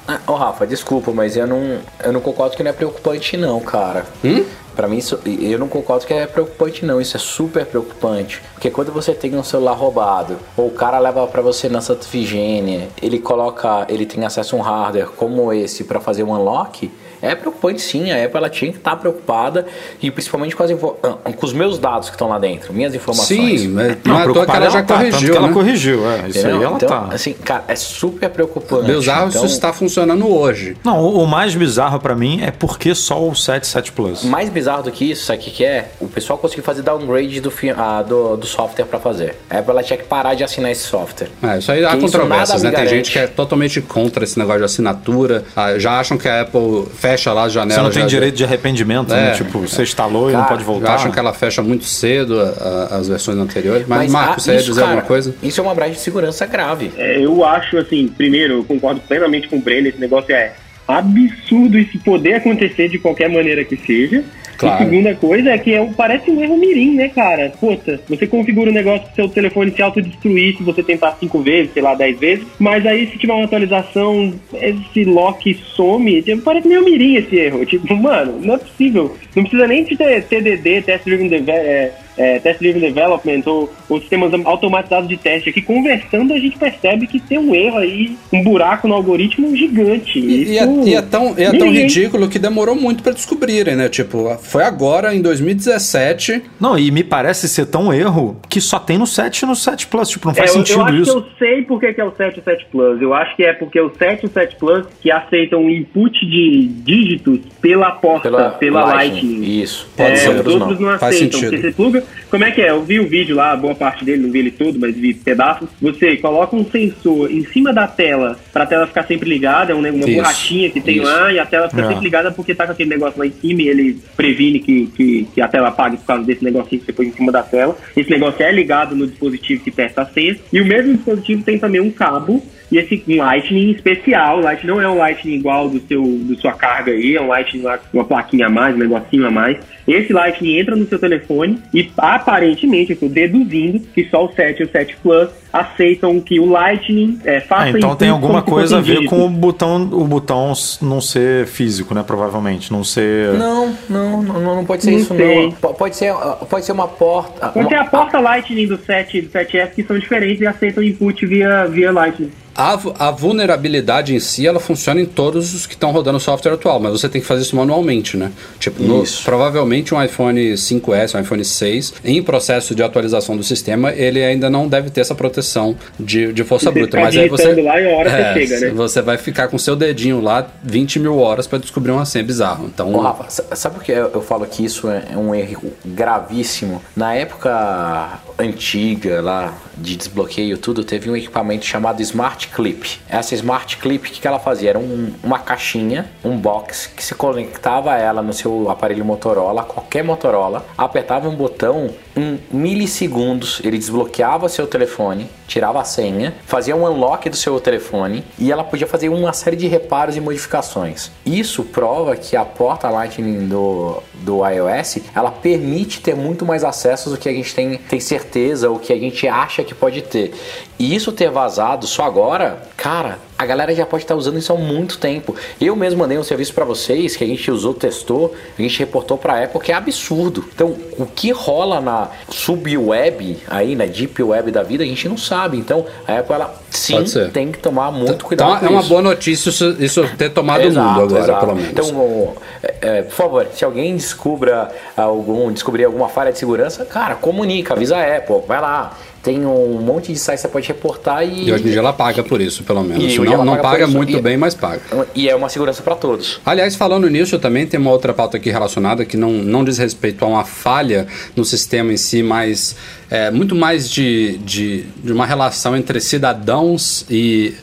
Ah, ô Rafa, desculpa, mas eu não, eu não concordo que não é preocupante não, cara. Hum? Pra mim, isso, eu não concordo que é preocupante, não. Isso é super preocupante. Porque quando você tem um celular roubado, ou o cara leva para você na Santa Efigênia, ele coloca, ele tem acesso a um hardware como esse para fazer um unlock, é preocupante sim, a Apple ela tinha que estar tá preocupada e principalmente com, as ah, com os meus dados que estão lá dentro, minhas informações. Sim, mas não, não que ela já tá, corrigiu. ela né? corrigiu, é, isso Entendeu? aí ela então, tá. Assim, cara, é super preocupante. Bizarro então, isso está funcionando hoje. Não, o, o mais bizarro para mim é porque só o 7 7 Plus. Mais bizarro do que isso, sabe o que, que é? O pessoal conseguiu fazer downgrade do, ah, do, do software para fazer. A Apple ela tinha que parar de assinar esse software. É, isso aí há controvérsias, né? Tem gente que é totalmente contra esse negócio de assinatura, ah, já acham que a Apple fecha lá as janelas não tem direito de arrependimento, né? é, né? Tipo, você instalou cara, e não pode voltar. Acham que ela fecha muito cedo a, a, as versões anteriores. Mas, Mas Marco, você ia dizer cara, alguma coisa? Isso é uma brecha de segurança grave. É, eu acho, assim, primeiro, eu concordo plenamente com o Breno, esse negócio é absurdo isso poder acontecer de qualquer maneira que seja. Claro. E segunda coisa é que é, parece um erro mirim, né, cara? Puta, você configura um negócio que seu telefone se autodestruir se você tentar cinco vezes, sei lá, dez vezes, mas aí se tiver uma atualização, esse lock some, tipo, parece meio mirim esse erro. Tipo, mano, não é possível. Não precisa nem de TDD, Test Driven é, é, Test Driven Development ou, ou sistemas automatizados de teste aqui, conversando a gente percebe que tem um erro aí, um buraco no algoritmo gigante. E, e, é, e é, tão, é tão ridículo que demorou muito para descobrirem, né? Tipo, foi agora, em 2017. Não, e me parece ser tão erro que só tem no 7 e no 7 Plus. Tipo, não faz é, sentido eu, eu acho isso. Que eu sei porque que é o 7 e o 7 Plus. Eu acho que é porque o 7 e o 7 Plus que aceitam input de dígitos pela porta, pela, pela Lightning. Lightning. Isso. Pode é, ser. Os outros não, não aceitam. Porque você pluga, como é que é? Eu vi o vídeo lá, boa parte dele, não vi ele todo, mas vi pedaços. Você coloca um sensor em cima da tela para a tela ficar sempre ligada, é uma isso, borrachinha que tem isso. lá, e a tela fica é. sempre ligada porque tá com aquele negócio lá em cima e ele previne que, que, que a tela apague por causa desse negocinho que você põe em cima da tela. Esse negócio é ligado no dispositivo que testa a senha. E o mesmo dispositivo tem também um cabo e esse um Lightning especial, o Lightning não é um Lightning igual do seu do sua carga aí, é um Lightning uma plaquinha a mais, um negocinho a mais. Esse Lightning entra no seu telefone e aparentemente, eu estou deduzindo que só o 7 e o 7 Plus aceitam que o Lightning é, faça ah, Então tem alguma coisa a ver com o botão, o botão não ser físico, né? Provavelmente, não ser. Não, não, não, não pode ser não isso, sei. não. Pode ser, pode ser uma porta. Pode uma... ser a porta Lightning do 7 e do 7S que são diferentes e aceitam input via, via Lightning. A, a vulnerabilidade em si, ela funciona em todos os que estão rodando o software atual, mas você tem que fazer isso manualmente, né? Tipo, no, provavelmente um iPhone 5S, um iPhone 6, em processo de atualização do sistema, ele ainda não deve ter essa proteção de, de força bruta. Mas aí você. Lá e uma hora é, você chega, né? Você vai ficar com seu dedinho lá 20 mil horas para descobrir uma senha bizarro. Então. Ô, Rafa, sabe por que eu falo que isso é um erro gravíssimo? Na época antiga lá de desbloqueio tudo, teve um equipamento chamado Smart Clip. Essa Smart Clip, o que, que ela fazia? Era um, uma caixinha, um box, que se conectava ela no seu aparelho Motorola, qualquer Motorola, apertava um botão, em milissegundos ele desbloqueava seu telefone, tirava a senha, fazia um unlock do seu telefone e ela podia fazer uma série de reparos e modificações. Isso prova que a porta Lightning do, do iOS, ela permite ter muito mais acessos do que a gente tem, tem certeza, ou que a gente acha que pode ter. E isso ter vazado só agora, cara, a galera já pode estar usando isso há muito tempo. Eu mesmo mandei um serviço para vocês que a gente usou, testou, a gente reportou para Apple que é absurdo. Então, o que rola na subweb aí, na deep web da vida, a gente não sabe. Então, a Apple ela sim tem que tomar muito cuidado então, com é uma boa notícia isso, isso ter tomado o mundo agora, exato. pelo menos. Então, é, é, por favor, se alguém descubra algum, descobrir alguma falha de segurança, cara, comunica, avisa a Apple, vai lá. Tem um monte de sites que você pode reportar e. E hoje em dia ela paga por isso, pelo menos. Não ela não paga paga, muito E- bem, mas paga. E é uma segurança para todos. Aliás, falando nisso, também tem uma outra pauta aqui relacionada que não, não diz respeito a uma falha no sistema em si, mas é muito mais de, de, de uma relação entre cidadãos e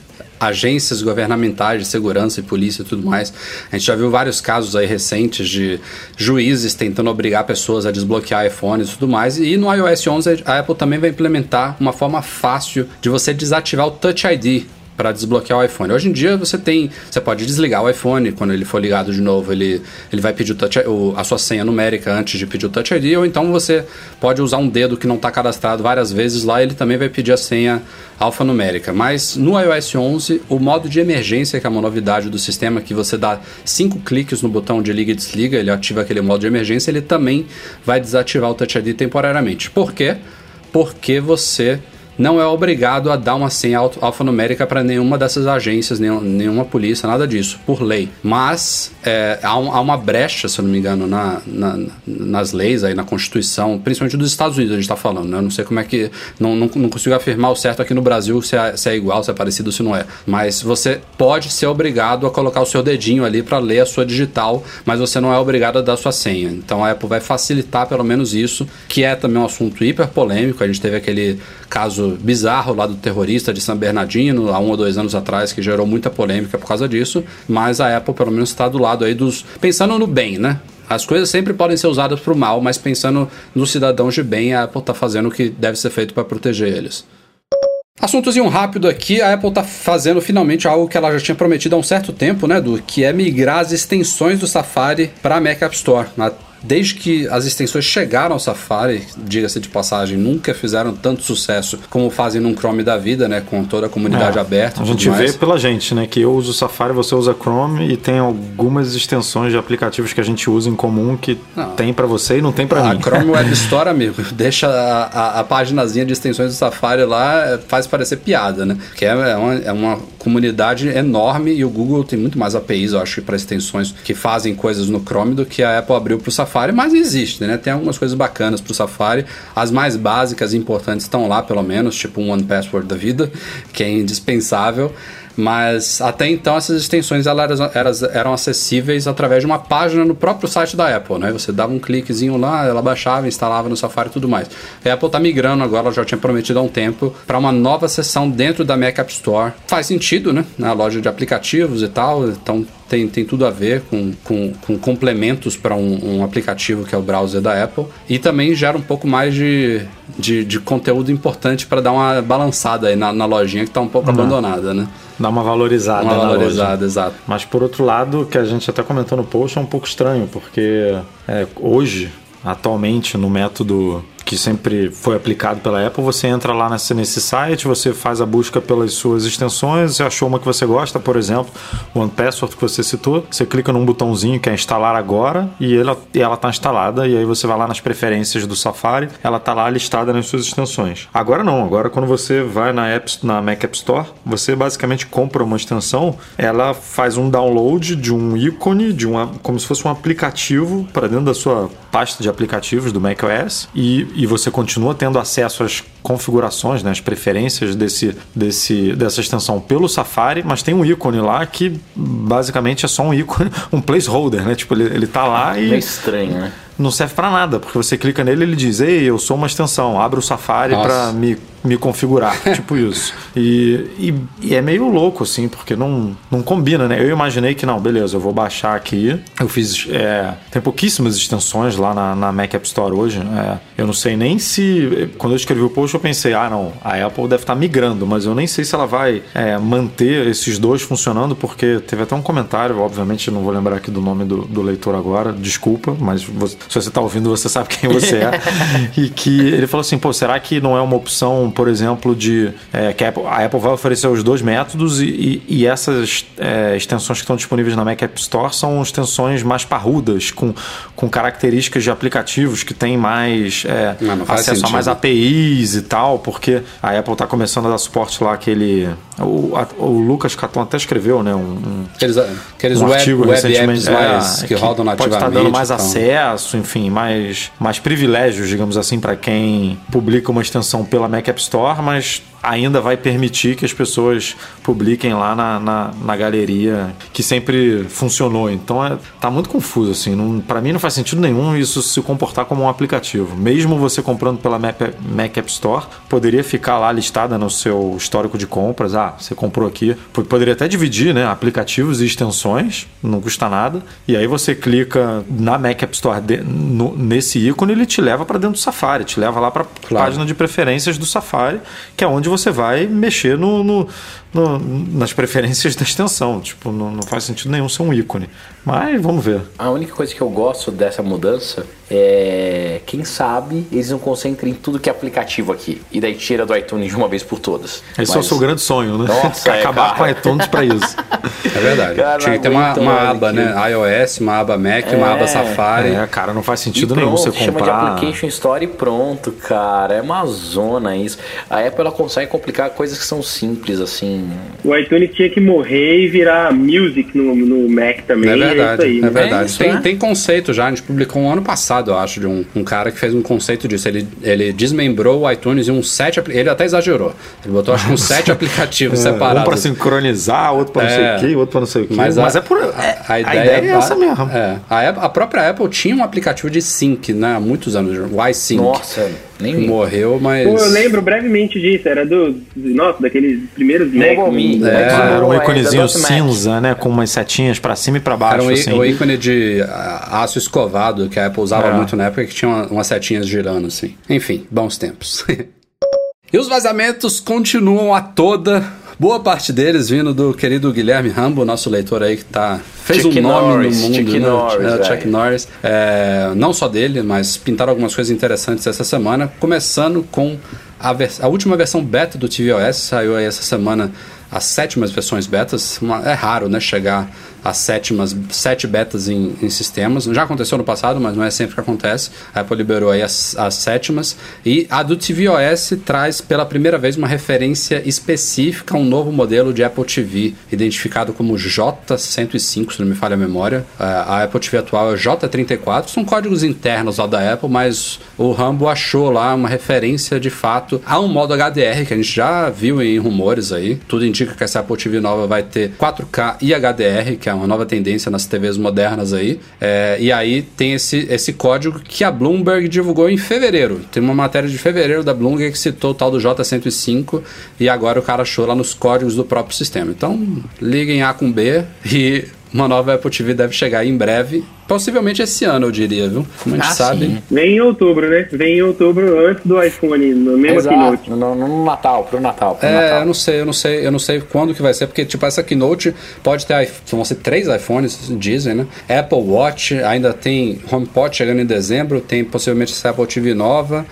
agências governamentais de segurança e polícia e tudo mais. A gente já viu vários casos aí recentes de juízes tentando obrigar pessoas a desbloquear iPhones e tudo mais. E no iOS 11 a Apple também vai implementar uma forma fácil de você desativar o Touch ID para desbloquear o iPhone. Hoje em dia você tem, você pode desligar o iPhone quando ele for ligado de novo, ele, ele vai pedir o touch, o, a sua senha numérica antes de pedir o Touch ID, ou então você pode usar um dedo que não está cadastrado várias vezes lá, ele também vai pedir a senha alfanumérica. Mas no iOS 11, o modo de emergência, que é uma novidade do sistema, que você dá cinco cliques no botão de liga e desliga, ele ativa aquele modo de emergência, ele também vai desativar o Touch ID temporariamente. Por quê? Porque você não é obrigado a dar uma senha alfanumérica para nenhuma dessas agências, nenhum- nenhuma polícia, nada disso, por lei. Mas é, há, um- há uma brecha, se eu não me engano, na, na- nas leis, aí, na Constituição, principalmente dos Estados Unidos, a gente está falando. Né? Eu não sei como é que. Não, não, não consigo afirmar o certo aqui no Brasil se é, se é igual, se é parecido, se não é. Mas você pode ser obrigado a colocar o seu dedinho ali para ler a sua digital, mas você não é obrigado a dar a sua senha. Então a Apple vai facilitar pelo menos isso, que é também um assunto hiper polêmico. A gente teve aquele caso bizarro lá do terrorista de San Bernardino, há um ou dois anos atrás, que gerou muita polêmica por causa disso, mas a Apple pelo menos está do lado aí dos. pensando no bem, né? As coisas sempre podem ser usadas para o mal, mas pensando nos cidadãos de bem, a Apple está fazendo o que deve ser feito para proteger eles. Assuntozinho rápido aqui, a Apple está fazendo finalmente algo que ela já tinha prometido há um certo tempo, né, do que é migrar as extensões do Safari para a Mac App Store. Desde que as extensões chegaram ao Safari, diga-se de passagem, nunca fizeram tanto sucesso como fazem num Chrome da vida, né, com toda a comunidade É, aberta. A gente vê pela gente, né? Que eu uso Safari, você usa Chrome e tem algumas extensões de aplicativos que a gente usa em comum que Não. tem pra você e não tem pra A mim. Chrome Web Store, amigo, deixa a, a, a paginazinha de extensões do Safari lá, é, faz parecer piada, né? Porque é, é uma, é uma comunidade enorme e o Google tem muito mais APIs, eu acho, para extensões que fazem coisas no Chrome do que a Apple abriu para o Safari, mas existe, né? Tem algumas coisas bacanas para o Safari. As mais básicas e importantes estão lá, pelo menos, tipo um One Password da vida, que é indispensável. Mas até então essas extensões elas eram, elas eram acessíveis através de uma página no próprio site da Apple, né? Você dava um cliquezinho lá, ela baixava, instalava no Safari e tudo mais. A Apple está migrando agora, ela já tinha prometido há um tempo, para uma nova seção dentro da Mac App Store. Faz sentido, né? Na loja de aplicativos e tal, então tem, tem tudo a ver com, com, com complementos para um, um aplicativo que é o browser da Apple. E também gera um pouco mais de, de, de conteúdo importante para dar uma balançada aí na, na lojinha que está um pouco abandonada, né? Dá uma valorizada Uma valorizada, exato. Mas por outro lado, que a gente até comentou no post, é um pouco estranho, porque é, hoje, atualmente, no método que sempre foi aplicado pela Apple, você entra lá nesse, site, você faz a busca pelas suas extensões, você achou uma que você gosta, por exemplo, o OnePassword que você citou, você clica num botãozinho que é instalar agora e ela e ela está instalada e aí você vai lá nas preferências do Safari, ela está lá listada nas suas extensões. Agora não, agora quando você vai na App, na Mac App Store, você basicamente compra uma extensão, ela faz um download de um ícone, de uma como se fosse um aplicativo para dentro da sua pasta de aplicativos do macOS e, e você continua tendo acesso às configurações, né, as preferências desse, desse, dessa extensão pelo Safari, mas tem um ícone lá que basicamente é só um ícone, um placeholder, né? Tipo, ele, ele tá lá e. É estranho, né? Não serve para nada, porque você clica nele e ele diz: Ei, eu sou uma extensão, abre o Safari para me me configurar, tipo isso. E, e, e, é meio louco, assim, porque não, não combina, né? Eu imaginei que, não, beleza, eu vou baixar aqui. Eu fiz. É, tem pouquíssimas extensões lá na, na Mac App Store hoje. É, eu não sei nem se. Quando eu escrevi o post, eu pensei, ah, não, a Apple deve estar tá migrando, mas eu nem sei se ela vai é, manter esses dois funcionando, porque teve até um comentário, obviamente, não vou lembrar aqui do nome do, do leitor agora, desculpa, mas você, se você está ouvindo, você sabe quem você é. e que ele falou assim, pô, será que não é uma opção por exemplo, de é, que a Apple, a Apple, vai oferecer os dois métodos e, e, e essas é, extensões que estão disponíveis na Mac App Store são extensões mais parrudas, com, com características de aplicativos que têm mais é, não, não acesso sentido. a mais APIs e tal, porque a Apple está começando a dar suporte lá aquele. O, a, o Lucas Caton até escreveu, né? Um, um, aqueles aqueles um web, artigo web recentemente mais, é, que, que rodam nativamente. Pode estar dando mais então. acesso, enfim, mais, mais privilégios, digamos assim, para quem publica uma extensão pela Mac App Store, mas ainda vai permitir que as pessoas publiquem lá na, na, na galeria que sempre funcionou. Então é, tá muito confuso assim. Para mim não faz sentido nenhum isso se comportar como um aplicativo. Mesmo você comprando pela Mac, Mac App Store, poderia ficar lá listada no seu histórico de compras. Ah, você comprou aqui. Poderia até dividir, né? Aplicativos e extensões, não custa nada. E aí você clica na Mac App Store de, no, nesse ícone, ele te leva para dentro do Safari, te leva lá para claro. página de preferências do Safari, que é onde você vai mexer no, no, no, nas preferências da extensão. Tipo, não, não, faz sentido nenhum ser um ícone. Mas vamos ver. A única coisa que eu gosto dessa mudança é. Quem sabe eles não concentrem tudo que é aplicativo aqui. E daí tira do iTunes de uma vez por todas. Esse Mas... é o seu grande sonho, né? Nossa, é, Acabar com o iTunes para isso. É verdade. Cara, Tinha que ter uma, uma aba, né? iOS, uma aba Mac, é... uma aba Safari. É, cara, não faz sentido pronto, nenhum você comprar. Chama de Application Store e pronto, cara. É uma zona isso. A Apple ela consegue complicar coisas que são simples, assim. O iTunes tinha que morrer e virar Music no, no Mac também. É verdade. É, aí, é né? verdade. É isso, tem, né? tem conceito já. A gente publicou um ano passado, eu acho, de um, um cara que fez um conceito disso. Ele, ele desmembrou o iTunes em uns sete. Ele até exagerou. Ele botou, acho, uns sete aplicativos é, separados. Um para sincronizar, outro para não sei o é. quê, outro para não sei o quê. Mas, mas a, é por. A, a, ideia, a ideia é essa mesmo. É. A, a própria Apple tinha um aplicativo de sync, né? Há muitos anos. O iSync. Nossa. Nem morreu, mas. Pô, eu lembro brevemente disso, era do. Nossa, daqueles primeiros Mac. Me. É, era um íconezinho cinza, né? Com umas setinhas para cima e para baixo. Era um assim. o ícone de aço escovado que a Apple usava é. muito na época, que tinha uma, umas setinhas girando, assim. Enfim, bons tempos. e os vazamentos continuam a toda. Boa parte deles vindo do querido Guilherme Rambo, nosso leitor aí que tá, fez Chuck um nome Norris, no mundo. Chuck né? Norris, é, Chuck Norris. É, não só dele, mas pintaram algumas coisas interessantes essa semana, começando com a, a última versão beta do tvOS, saiu aí essa semana as sétimas versões betas. Uma, é raro, né, chegar as sétimas, sete betas em, em, sistemas. Já aconteceu no passado, mas não é sempre que acontece. A Apple liberou aí as, as sétimas. E a do tvOS traz pela primeira vez uma referência específica a um novo modelo de Apple TV, identificado como J105, se não me falha a memória. A Apple TV atual é J34, são códigos internos lá da Apple, mas o Rambo achou lá uma referência de fato a um modo HDR que a gente já viu em rumores aí. Tudo indica que essa Apple TV nova vai ter 4K e HDR, que é uma nova tendência nas TVs modernas aí. É, e aí tem esse, esse código que a Bloomberg divulgou em fevereiro. Tem uma matéria de fevereiro da Bloomberg que citou o tal do J105 e agora o cara achou lá nos códigos do próprio sistema. Então, liguem A com B e uma nova Apple TV deve chegar em breve. Possivelmente esse ano, eu diria, viu? Como a gente Ah, sabe. sim. Vem em outubro, né? Vem em outubro antes do iPhone, no mesmo Exato, keynote. no, no Natal, pro Natal. Pro É, Natal. eu não sei, eu não sei, eu não sei quando que vai ser, porque tipo essa keynote pode ter iPhone- vão ser três iPhones, dizem, né? Apple Watch, ainda tem HomePod chegando em dezembro, tem possivelmente essa Apple TV nova.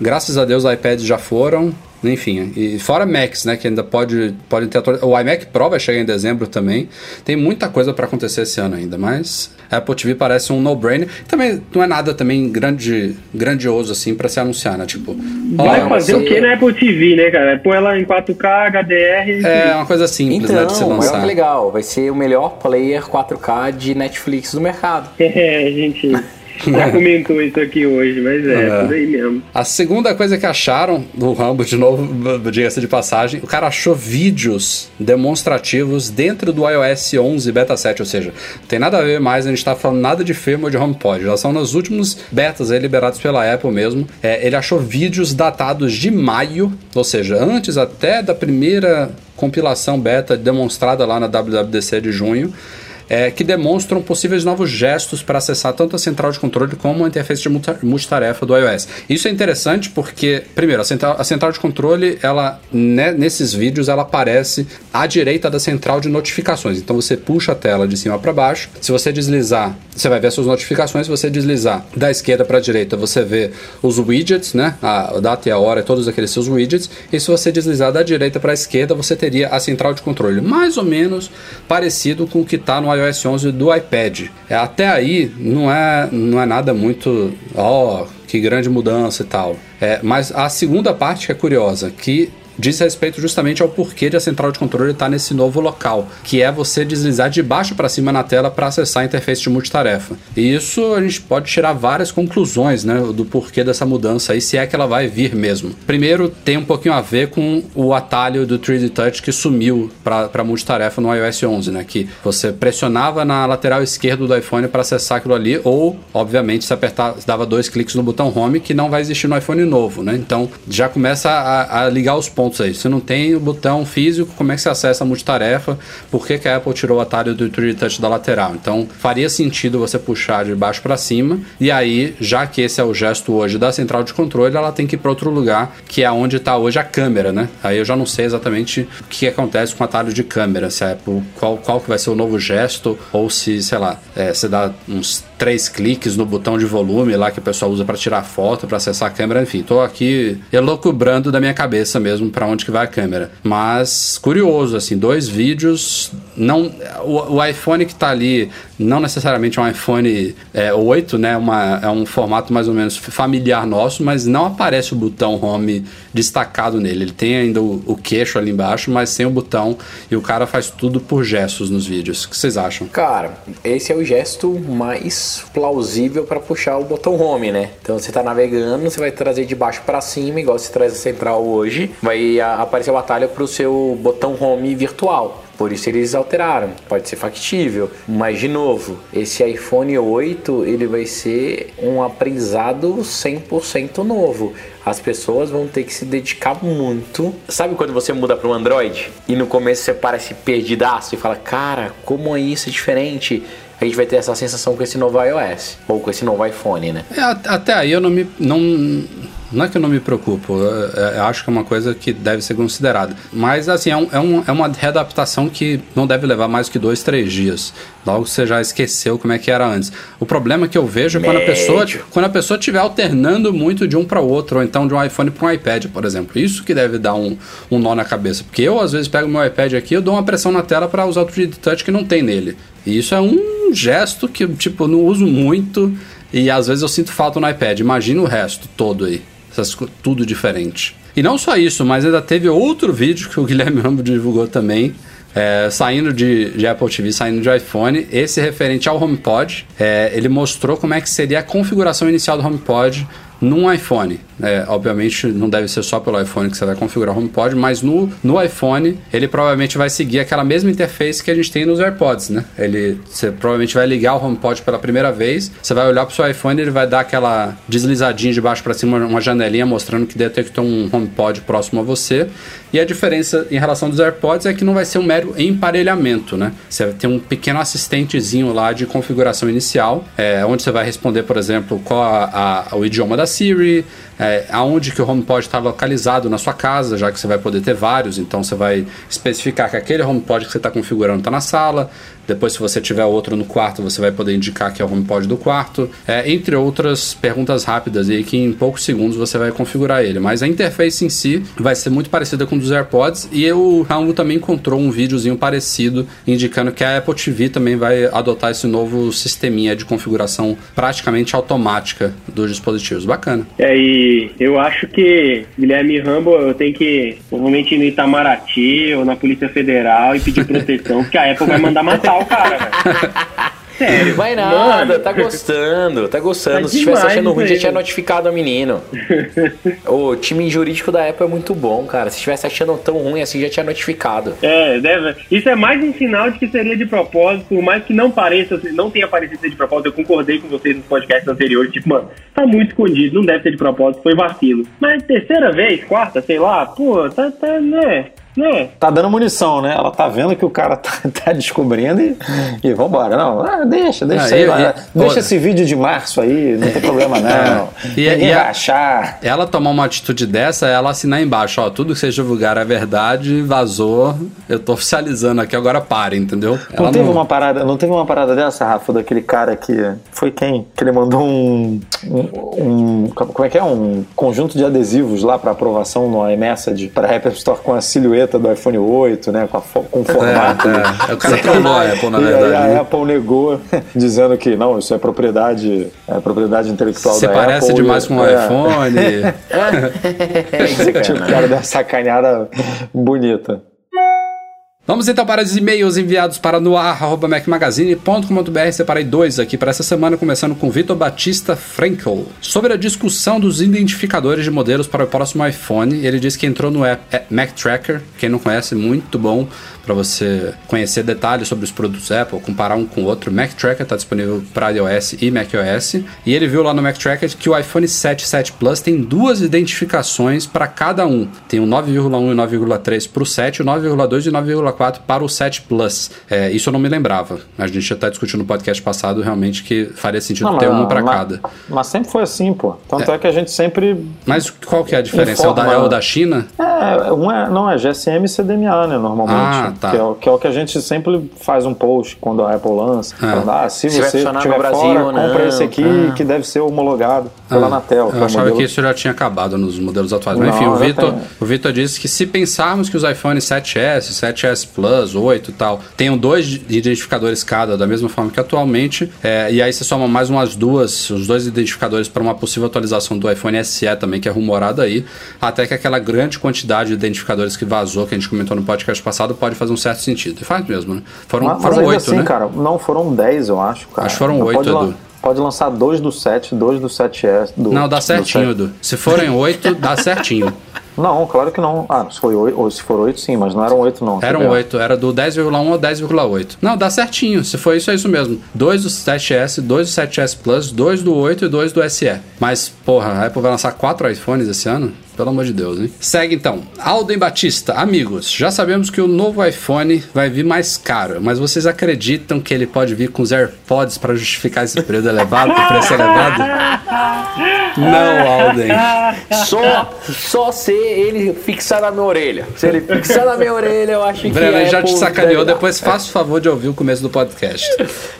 Graças a Deus, os iPads já foram. Enfim, e fora Macs, né, que ainda pode, pode ter atualização. O iMac Pro vai chegar em dezembro também. Tem muita coisa para acontecer esse ano ainda, mas a Apple TV parece um no-brainer. Também não é nada também grande, grandioso assim para se anunciar, né? Tipo, Vai fazer você- o que na Apple TV, né, cara? Põe ela em 4K, HDR. é uma coisa simples, né, de se Então, lançar. é legal. Vai ser o melhor player 4K de Netflix do mercado. É, a gente já comentou isso aqui hoje, mas é, É. tudo aí mesmo. A segunda coisa que acharam do Rambo, de novo, diga-se de passagem, o cara achou vídeos demonstrativos dentro do iOS 11 Beta 7, ou seja, não tem nada a ver mais, a gente tá falando nada de firmware de HomePod, já são nos últimos betas aí liberados pela Apple mesmo. É, ele achou vídeos datados de maio, ou seja, antes até da primeira compilação beta demonstrada lá na WWDC de junho é, que demonstram possíveis novos gestos para acessar tanto a central de controle como a interface de multitarefa do iOS. Isso é interessante porque, primeiro, a central, a central de controle, ela né, nesses vídeos, ela aparece à direita da central de notificações. Então você puxa a tela de cima para baixo. Se você deslizar, você vai ver as suas notificações. Se você deslizar da esquerda para a direita, você vê os widgets, né? A data e a hora, todos aqueles seus widgets. E se você deslizar da direita para a esquerda, você teria a central de controle, mais ou menos parecido com o que está no iOS 11 do iPad. É, até aí não é, não é nada muito, ó, que grande mudança e tal. É, mas a segunda parte que é curiosa, que diz respeito justamente ao porquê de a central de controle estar nesse novo local, que é você deslizar de baixo para cima na tela para acessar a interface de multitarefa. E isso a gente pode tirar várias conclusões, né, do porquê dessa mudança aí, se é que ela vai vir mesmo. Primeiro, tem um pouquinho a ver com o atalho do 3D Touch que sumiu para multitarefa no iOS 11, né, que você pressionava na lateral esquerda do iPhone para acessar aquilo ali, ou, obviamente, se apertar, dava dois cliques no botão Home, que não vai existir no iPhone novo, né? Então, já começa a, a ligar os pontos aí. Se não tem o botão físico, como é que você acessa a multitarefa? Por que, que a Apple tirou o atalho do 3D Touch da lateral? Então, faria sentido você puxar de baixo para cima, e aí, já que esse é o gesto hoje da central de controle, ela tem que ir para outro lugar, que é onde está hoje a câmera, né? Aí eu já não sei exatamente o que acontece com o atalho de câmera, se a Apple, qual, qual que vai ser o novo gesto, ou se, sei lá, é, você dá uns três cliques no botão de volume lá que o pessoal usa para tirar foto, para acessar a câmera, enfim, tô aqui elocubrando da minha cabeça mesmo para onde que vai a câmera. Mas curioso assim, dois vídeos, não o, o iPhone que tá ali não necessariamente é um iPhone é, 8, né? Uma, é um formato mais ou menos familiar nosso, mas não aparece o botão home destacado nele. Ele tem ainda o, o queixo ali embaixo, mas sem o botão e o cara faz tudo por gestos nos vídeos. O que vocês acham? Cara, esse é o gesto mais plausível para puxar o botão home, né? Então você tá navegando, você vai trazer de baixo para cima, igual você traz a central hoje, vai aparecer o atalho pro seu botão home virtual. Por isso eles alteraram. Pode ser factível. Mas, de novo, esse iPhone 8 ele vai ser um aprendizado 100% novo. As pessoas vão ter que se dedicar muito. Sabe quando você muda para o Android e no começo você parece perdidaço e fala, cara, como é isso é diferente? A gente vai ter essa sensação com esse novo iOS ou com esse novo iPhone, né? É, at- até aí eu não me. Não, não é que eu não me preocupo, eu, acho que é uma coisa que deve ser considerada. Mas, assim, é, um- é um- é uma readaptação que não deve levar mais que dois, três dias. Logo você já esqueceu como é que era antes. O problema que eu vejo é quando a pessoa quando a pessoa estiver alternando muito de um para o outro, ou então de um iPhone para um iPad, por exemplo. Isso que deve dar um, um nó na cabeça. Porque eu, às vezes, pego meu iPad aqui, eu dou uma pressão na tela para usar o 3D Touch que não tem nele. E isso é um gesto que, tipo, eu não uso muito e às vezes eu sinto falta no iPad. Imagina o resto todo aí. Essas, tudo diferente. E não só isso, mas ainda teve outro vídeo que o Guilherme Rambo divulgou também, é, saindo de, de Apple TV, saindo de iPhone, esse referente ao HomePod, é, ele mostrou como é que seria a configuração inicial do HomePod num iPhone. É, obviamente não deve ser só pelo iPhone que você vai configurar o HomePod, mas no, no iPhone ele provavelmente vai seguir aquela mesma interface que a gente tem nos AirPods, né? Ele, você provavelmente vai ligar o HomePod pela primeira vez, você vai olhar pro seu iPhone e ele vai dar aquela deslizadinha de baixo para cima, uma janelinha mostrando que detectou um HomePod próximo a você. E a diferença em relação dos AirPods é que não vai ser um mero emparelhamento, né? Você vai ter um pequeno assistentezinho lá de configuração inicial, é, onde você vai responder, por exemplo, qual a, a, o idioma da Siri, é, aonde que o HomePod está localizado na sua casa, já que você vai poder ter vários, então você vai especificar que aquele HomePod que você está configurando está na sala, depois, se você tiver outro no quarto, você vai poder indicar que é o HomePod do quarto. É, entre outras perguntas rápidas aí que em poucos segundos você vai configurar ele. Mas a interface em si vai ser muito parecida com dos AirPods. E o Raul também encontrou um videozinho parecido indicando que a Apple TV também vai adotar esse novo sisteminha de configuração praticamente automática dos dispositivos. Bacana. É, e eu acho que Guilherme Rambo eu tenho que provavelmente ir no Itamaraty ou na Polícia Federal e pedir proteção, porque a Apple vai mandar matar o cara, velho. Sério. Vai nada, Mano. tá gostando, tá gostando. Tá Se tivesse demais achando ruim, já tinha notificado o menino. o time jurídico da Apple é muito bom, cara. Se tivesse achando tão ruim assim, já tinha notificado. É, deve. Isso é mais um sinal de que seria de propósito, por mais que não pareça, não tenha parecido ser de propósito. Eu concordei com vocês nos podcasts anteriores, tipo, mano, tá muito escondido, não deve ser de propósito, foi vacilo. Mas terceira vez, quarta, sei lá, pô, tá, tá, né? Né? Tá dando munição, né? Ela tá vendo que o cara tá, tá descobrindo e, e vambora. Não, ah, deixa, deixa Ah, isso aí. e- vai. e- deixa esse vídeo de março aí, não tem problema não. E- Ninguém e a- achar. Ela tomar uma atitude dessa, ela assinar embaixo, ó, tudo que vocês divulgaram é verdade, vazou, eu tô oficializando aqui, agora pare, entendeu? Não Ela teve, uma parada, não teve uma parada dessa, Rafa, daquele cara que. Foi quem? Que ele mandou um. um, um- como é que é? Um conjunto de adesivos lá para aprovação no iMessage para Apple Store com a silhueta do iPhone 8, né? Com, a fo- com o formato. É, é. O cara trollou a Apple, na e verdade, aí a né? Apple negou, dizendo que não, isso é propriedade, é propriedade intelectual Você da parece Apple. demais com o É. iPhone. Tipo, o cara deu uma sacanhada bonita. Vamos então para os e-mails enviados para noar.mecmagazine.com.br. Separei dois aqui para essa semana, começando com Vitor Batista Frankel. Sobre a discussão dos identificadores de modelos para o próximo iPhone, ele disse que entrou no app é, Mac Tracker, quem não conhece, muito bom para você conhecer detalhes sobre os produtos Apple, comparar um com o outro. Mac Tracker está disponível para iOS e macOS. E ele viu lá no Mac Tracker que o iPhone 7 e 7 Plus tem duas identificações para cada um. Tem o 9,1 e 9,3 para o 7, o 9,2 e 9,4 para o 7 Plus. É, isso eu não me lembrava. A gente já está discutindo no podcast passado realmente que faria sentido Não, ter um para cada. Mas sempre foi assim, pô. Tanto é, que a gente sempre. Mas qual que é a diferença? É o da, é o da China? É, um é, não, é GSM e CDMA, né, normalmente. Ah, tá. Que é, o- que é o que a gente sempre faz um post quando a Apple lança. falando, ah, se, Se você no Brasil fora, ou compra não, esse aqui tá. que deve ser homologado pela Anatel. é Eu o achava modelo- que isso já tinha acabado nos modelos atuais. Mas Não, enfim, o Vitor, tem. o Vitor disse que se pensarmos que os iPhones 7S, 7S Plus, 8 e tal, tenham dois identificadores cada, da mesma forma que atualmente, é, e aí você soma mais umas duas, os dois identificadores para uma possível atualização do iPhone SE também, que é rumorada aí, até que aquela grande quantidade de identificadores que vazou, que a gente comentou no podcast passado, pode fazer um certo sentido. E faz mesmo, né? Foram, Mas, mas foram ainda oito, assim, né? cara, não foram 10, eu acho, cara. Acho que foram oito, pode, lan- Edu. pode lançar dois do 7, dois do 7S. Do, Não, dá certinho, 7. Edu. Se forem oito, dá certinho. Não, claro que não. Ah, se, foi oito, ou se for 8, sim, mas não eram 8, não. Eram Quer ver? 8, era do 10,1 ao 10,8. Não, dá certinho. Se for isso, é isso mesmo. Dois do 7S, dois do 7S Plus, dois do 8 e dois do SE. Mas, porra, a Apple vai lançar quatro iPhones esse ano? Pelo amor de Deus, hein? Segue então. Alden Batista, amigos, já sabemos que o novo iPhone vai vir mais caro, mas vocês acreditam que ele pode vir com os AirPods para justificar esse preço elevado, o preço elevado? Não, Alden. Só, só se ele fixar na minha orelha. Se ele fixar na minha orelha, eu acho que. Breno, ele já Apple te sacaneou, depois faça o favor de ouvir o começo do podcast.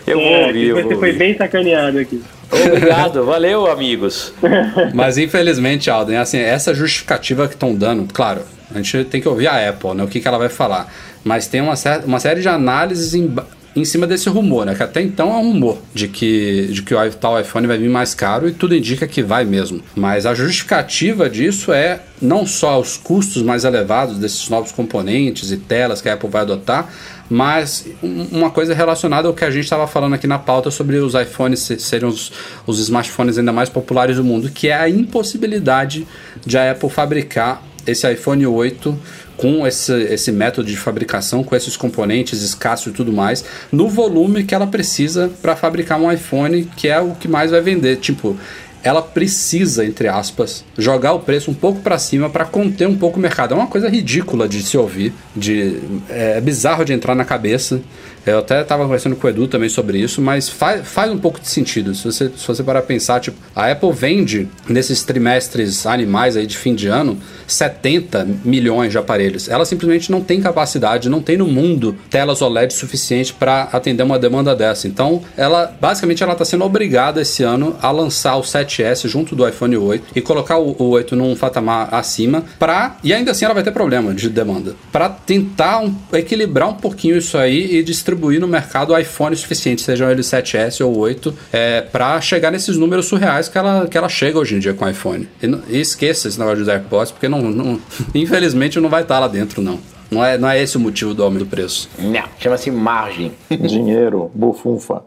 Eu vou É, ouvir, você vou foi ouvir. bem sacaneado aqui. Obrigado, valeu, amigos. Mas infelizmente, Alden, assim, essa justificativa que estão dando, claro, a gente tem que ouvir a Apple, né? O que, que ela vai falar. Mas tem uma, uma série de análises em em cima desse rumor, né? Que até então é um rumor de que, de que o tal iPhone vai vir mais caro e tudo indica que vai mesmo. Mas a justificativa disso é não só os custos mais elevados desses novos componentes e telas que a Apple vai adotar, mas uma coisa relacionada ao que a gente estava falando aqui na pauta sobre os iPhones serem os, os smartphones ainda mais populares do mundo, que é a impossibilidade de a Apple fabricar esse iPhone 8 com esse, esse método de fabricação, com esses componentes escassos e tudo mais, no volume que ela precisa para fabricar um iPhone, que é o que mais vai vender. Tipo, ela precisa, entre aspas, jogar o preço um pouco para cima para conter um pouco o mercado. É uma coisa ridícula de se ouvir, de é, é bizarro de entrar na cabeça. Eu até estava conversando com o Edu também sobre isso, mas faz, faz um pouco de sentido. Se você, se você parar a pensar, tipo, a Apple vende nesses trimestres animais aí de fim de ano 70 milhões de aparelhos. Ela simplesmente não tem capacidade, não tem no mundo telas OLED suficiente para atender uma demanda dessa. Então, ela basicamente ela está sendo obrigada esse ano a lançar o 7S junto do iPhone 8 e colocar o, o 8 num patamar acima para e ainda assim ela vai ter problema de demanda para tentar um, equilibrar um pouquinho isso aí e distribuir distribuir no mercado iPhone suficiente, sejam eles 7S ou 8, é, para chegar nesses números surreais que ela, que ela chega hoje em dia com o iPhone. E, e esqueça esse negócio de AirPods, porque não, não, infelizmente não vai estar lá dentro, não. Não é, não é esse o motivo do aumento do preço. Não, chama-se margem. Dinheiro, bufunfa.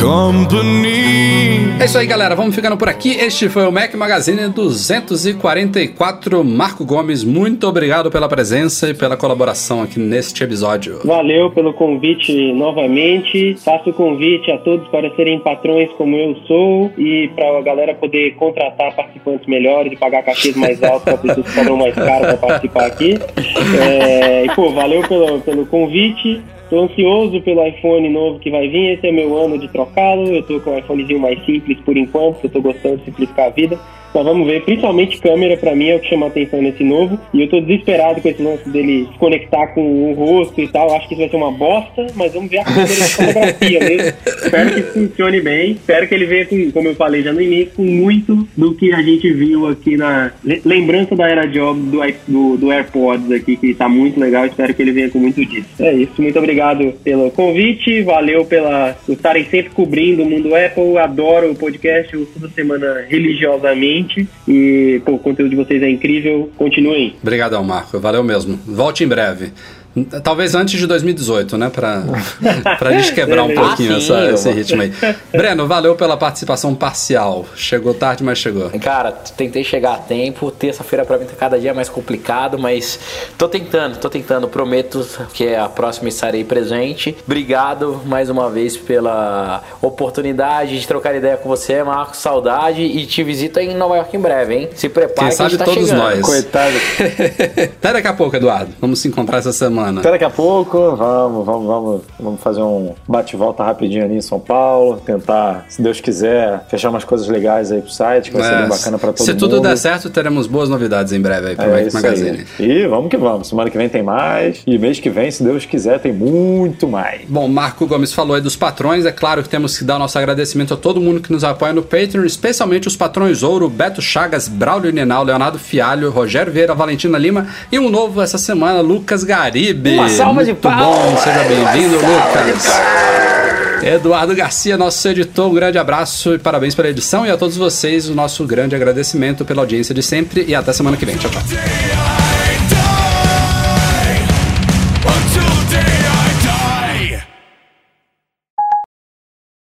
Company. É isso aí, galera. Vamos ficando por aqui. Este foi o Mac Magazine 244. Marco Gomes, muito obrigado pela presença e pela colaboração aqui neste episódio. Valeu pelo convite novamente. Faço o convite a todos para serem patrões como eu sou e para a galera poder contratar participantes melhores e pagar cachês mais altos para pessoas que cobram mais caro para participar aqui. É, e, pô, valeu pelo, pelo convite. Estou ansioso pelo iPhone novo que vai vir. Esse é meu ano de trocá-lo. Eu estou com um iPhonezinho mais simples por enquanto, eu estou gostando de simplificar a vida. Mas vamos ver, principalmente câmera para mim é o que chama a atenção nesse novo. E eu tô desesperado com esse lance dele se conectar com o rosto e tal. Acho que isso vai ser uma bosta, mas vamos ver a câmera de fotografia mesmo. Espero que funcione bem. Espero que ele venha com, como eu falei já no início, com muito do que a gente viu aqui na lembrança da era job do, do, do AirPods aqui, que tá muito legal. Espero que ele venha com muito disso. É isso. Muito obrigado pelo convite. Valeu pela por estarem sempre cobrindo o mundo Apple. Adoro o podcast toda semana religiosamente. E pô, o conteúdo de vocês é incrível. Continuem. Obrigadão, Marco. Valeu mesmo. Volte em breve. Talvez antes de 2018, né? Pra, pra gente quebrar um pouquinho ah, sim, essa, esse ritmo aí. Breno, valeu pela participação parcial. Chegou tarde, mas chegou. Cara, tentei chegar a tempo. Terça-feira pra mim tá cada dia mais complicado, mas tô tentando, tô tentando. Prometo que a próxima estarei presente. Obrigado mais uma vez pela oportunidade de trocar ideia com você, Marcos. Saudade e te visito em Nova York em breve, hein? Se prepare Quem sabe tá todos chegando. nós. Coitado. Até daqui a pouco, Eduardo. Vamos se encontrar essa semana semana. Até daqui a pouco, vamos, vamos, vamos, vamos fazer um bate-volta rapidinho ali em São Paulo, tentar, se Deus quiser, fechar umas coisas legais aí pro site, que vai é, ser bem bacana pra todo se mundo. Se tudo der certo, teremos boas novidades em breve aí pro é, Mac Magazine. Aí. E vamos que vamos, semana que vem tem mais, e mês que vem, se Deus quiser, tem muito mais. Bom, Marco Gomes falou aí dos patrões, é claro que temos que dar nosso agradecimento a todo mundo que nos apoia no Patreon, especialmente os patrões Ouro, Beto Chagas, Braulio Nenal, Leonardo Fialho, Rogério Vieira, Valentina Lima e um novo essa semana, Lucas Garibe. Uma salva de muito bom, seja bem-vindo, Lucas. Eduardo Garcia, nosso editor, um grande abraço e parabéns pela edição e a todos vocês o nosso grande agradecimento pela audiência de sempre e até semana que vem. Tchau, tchau.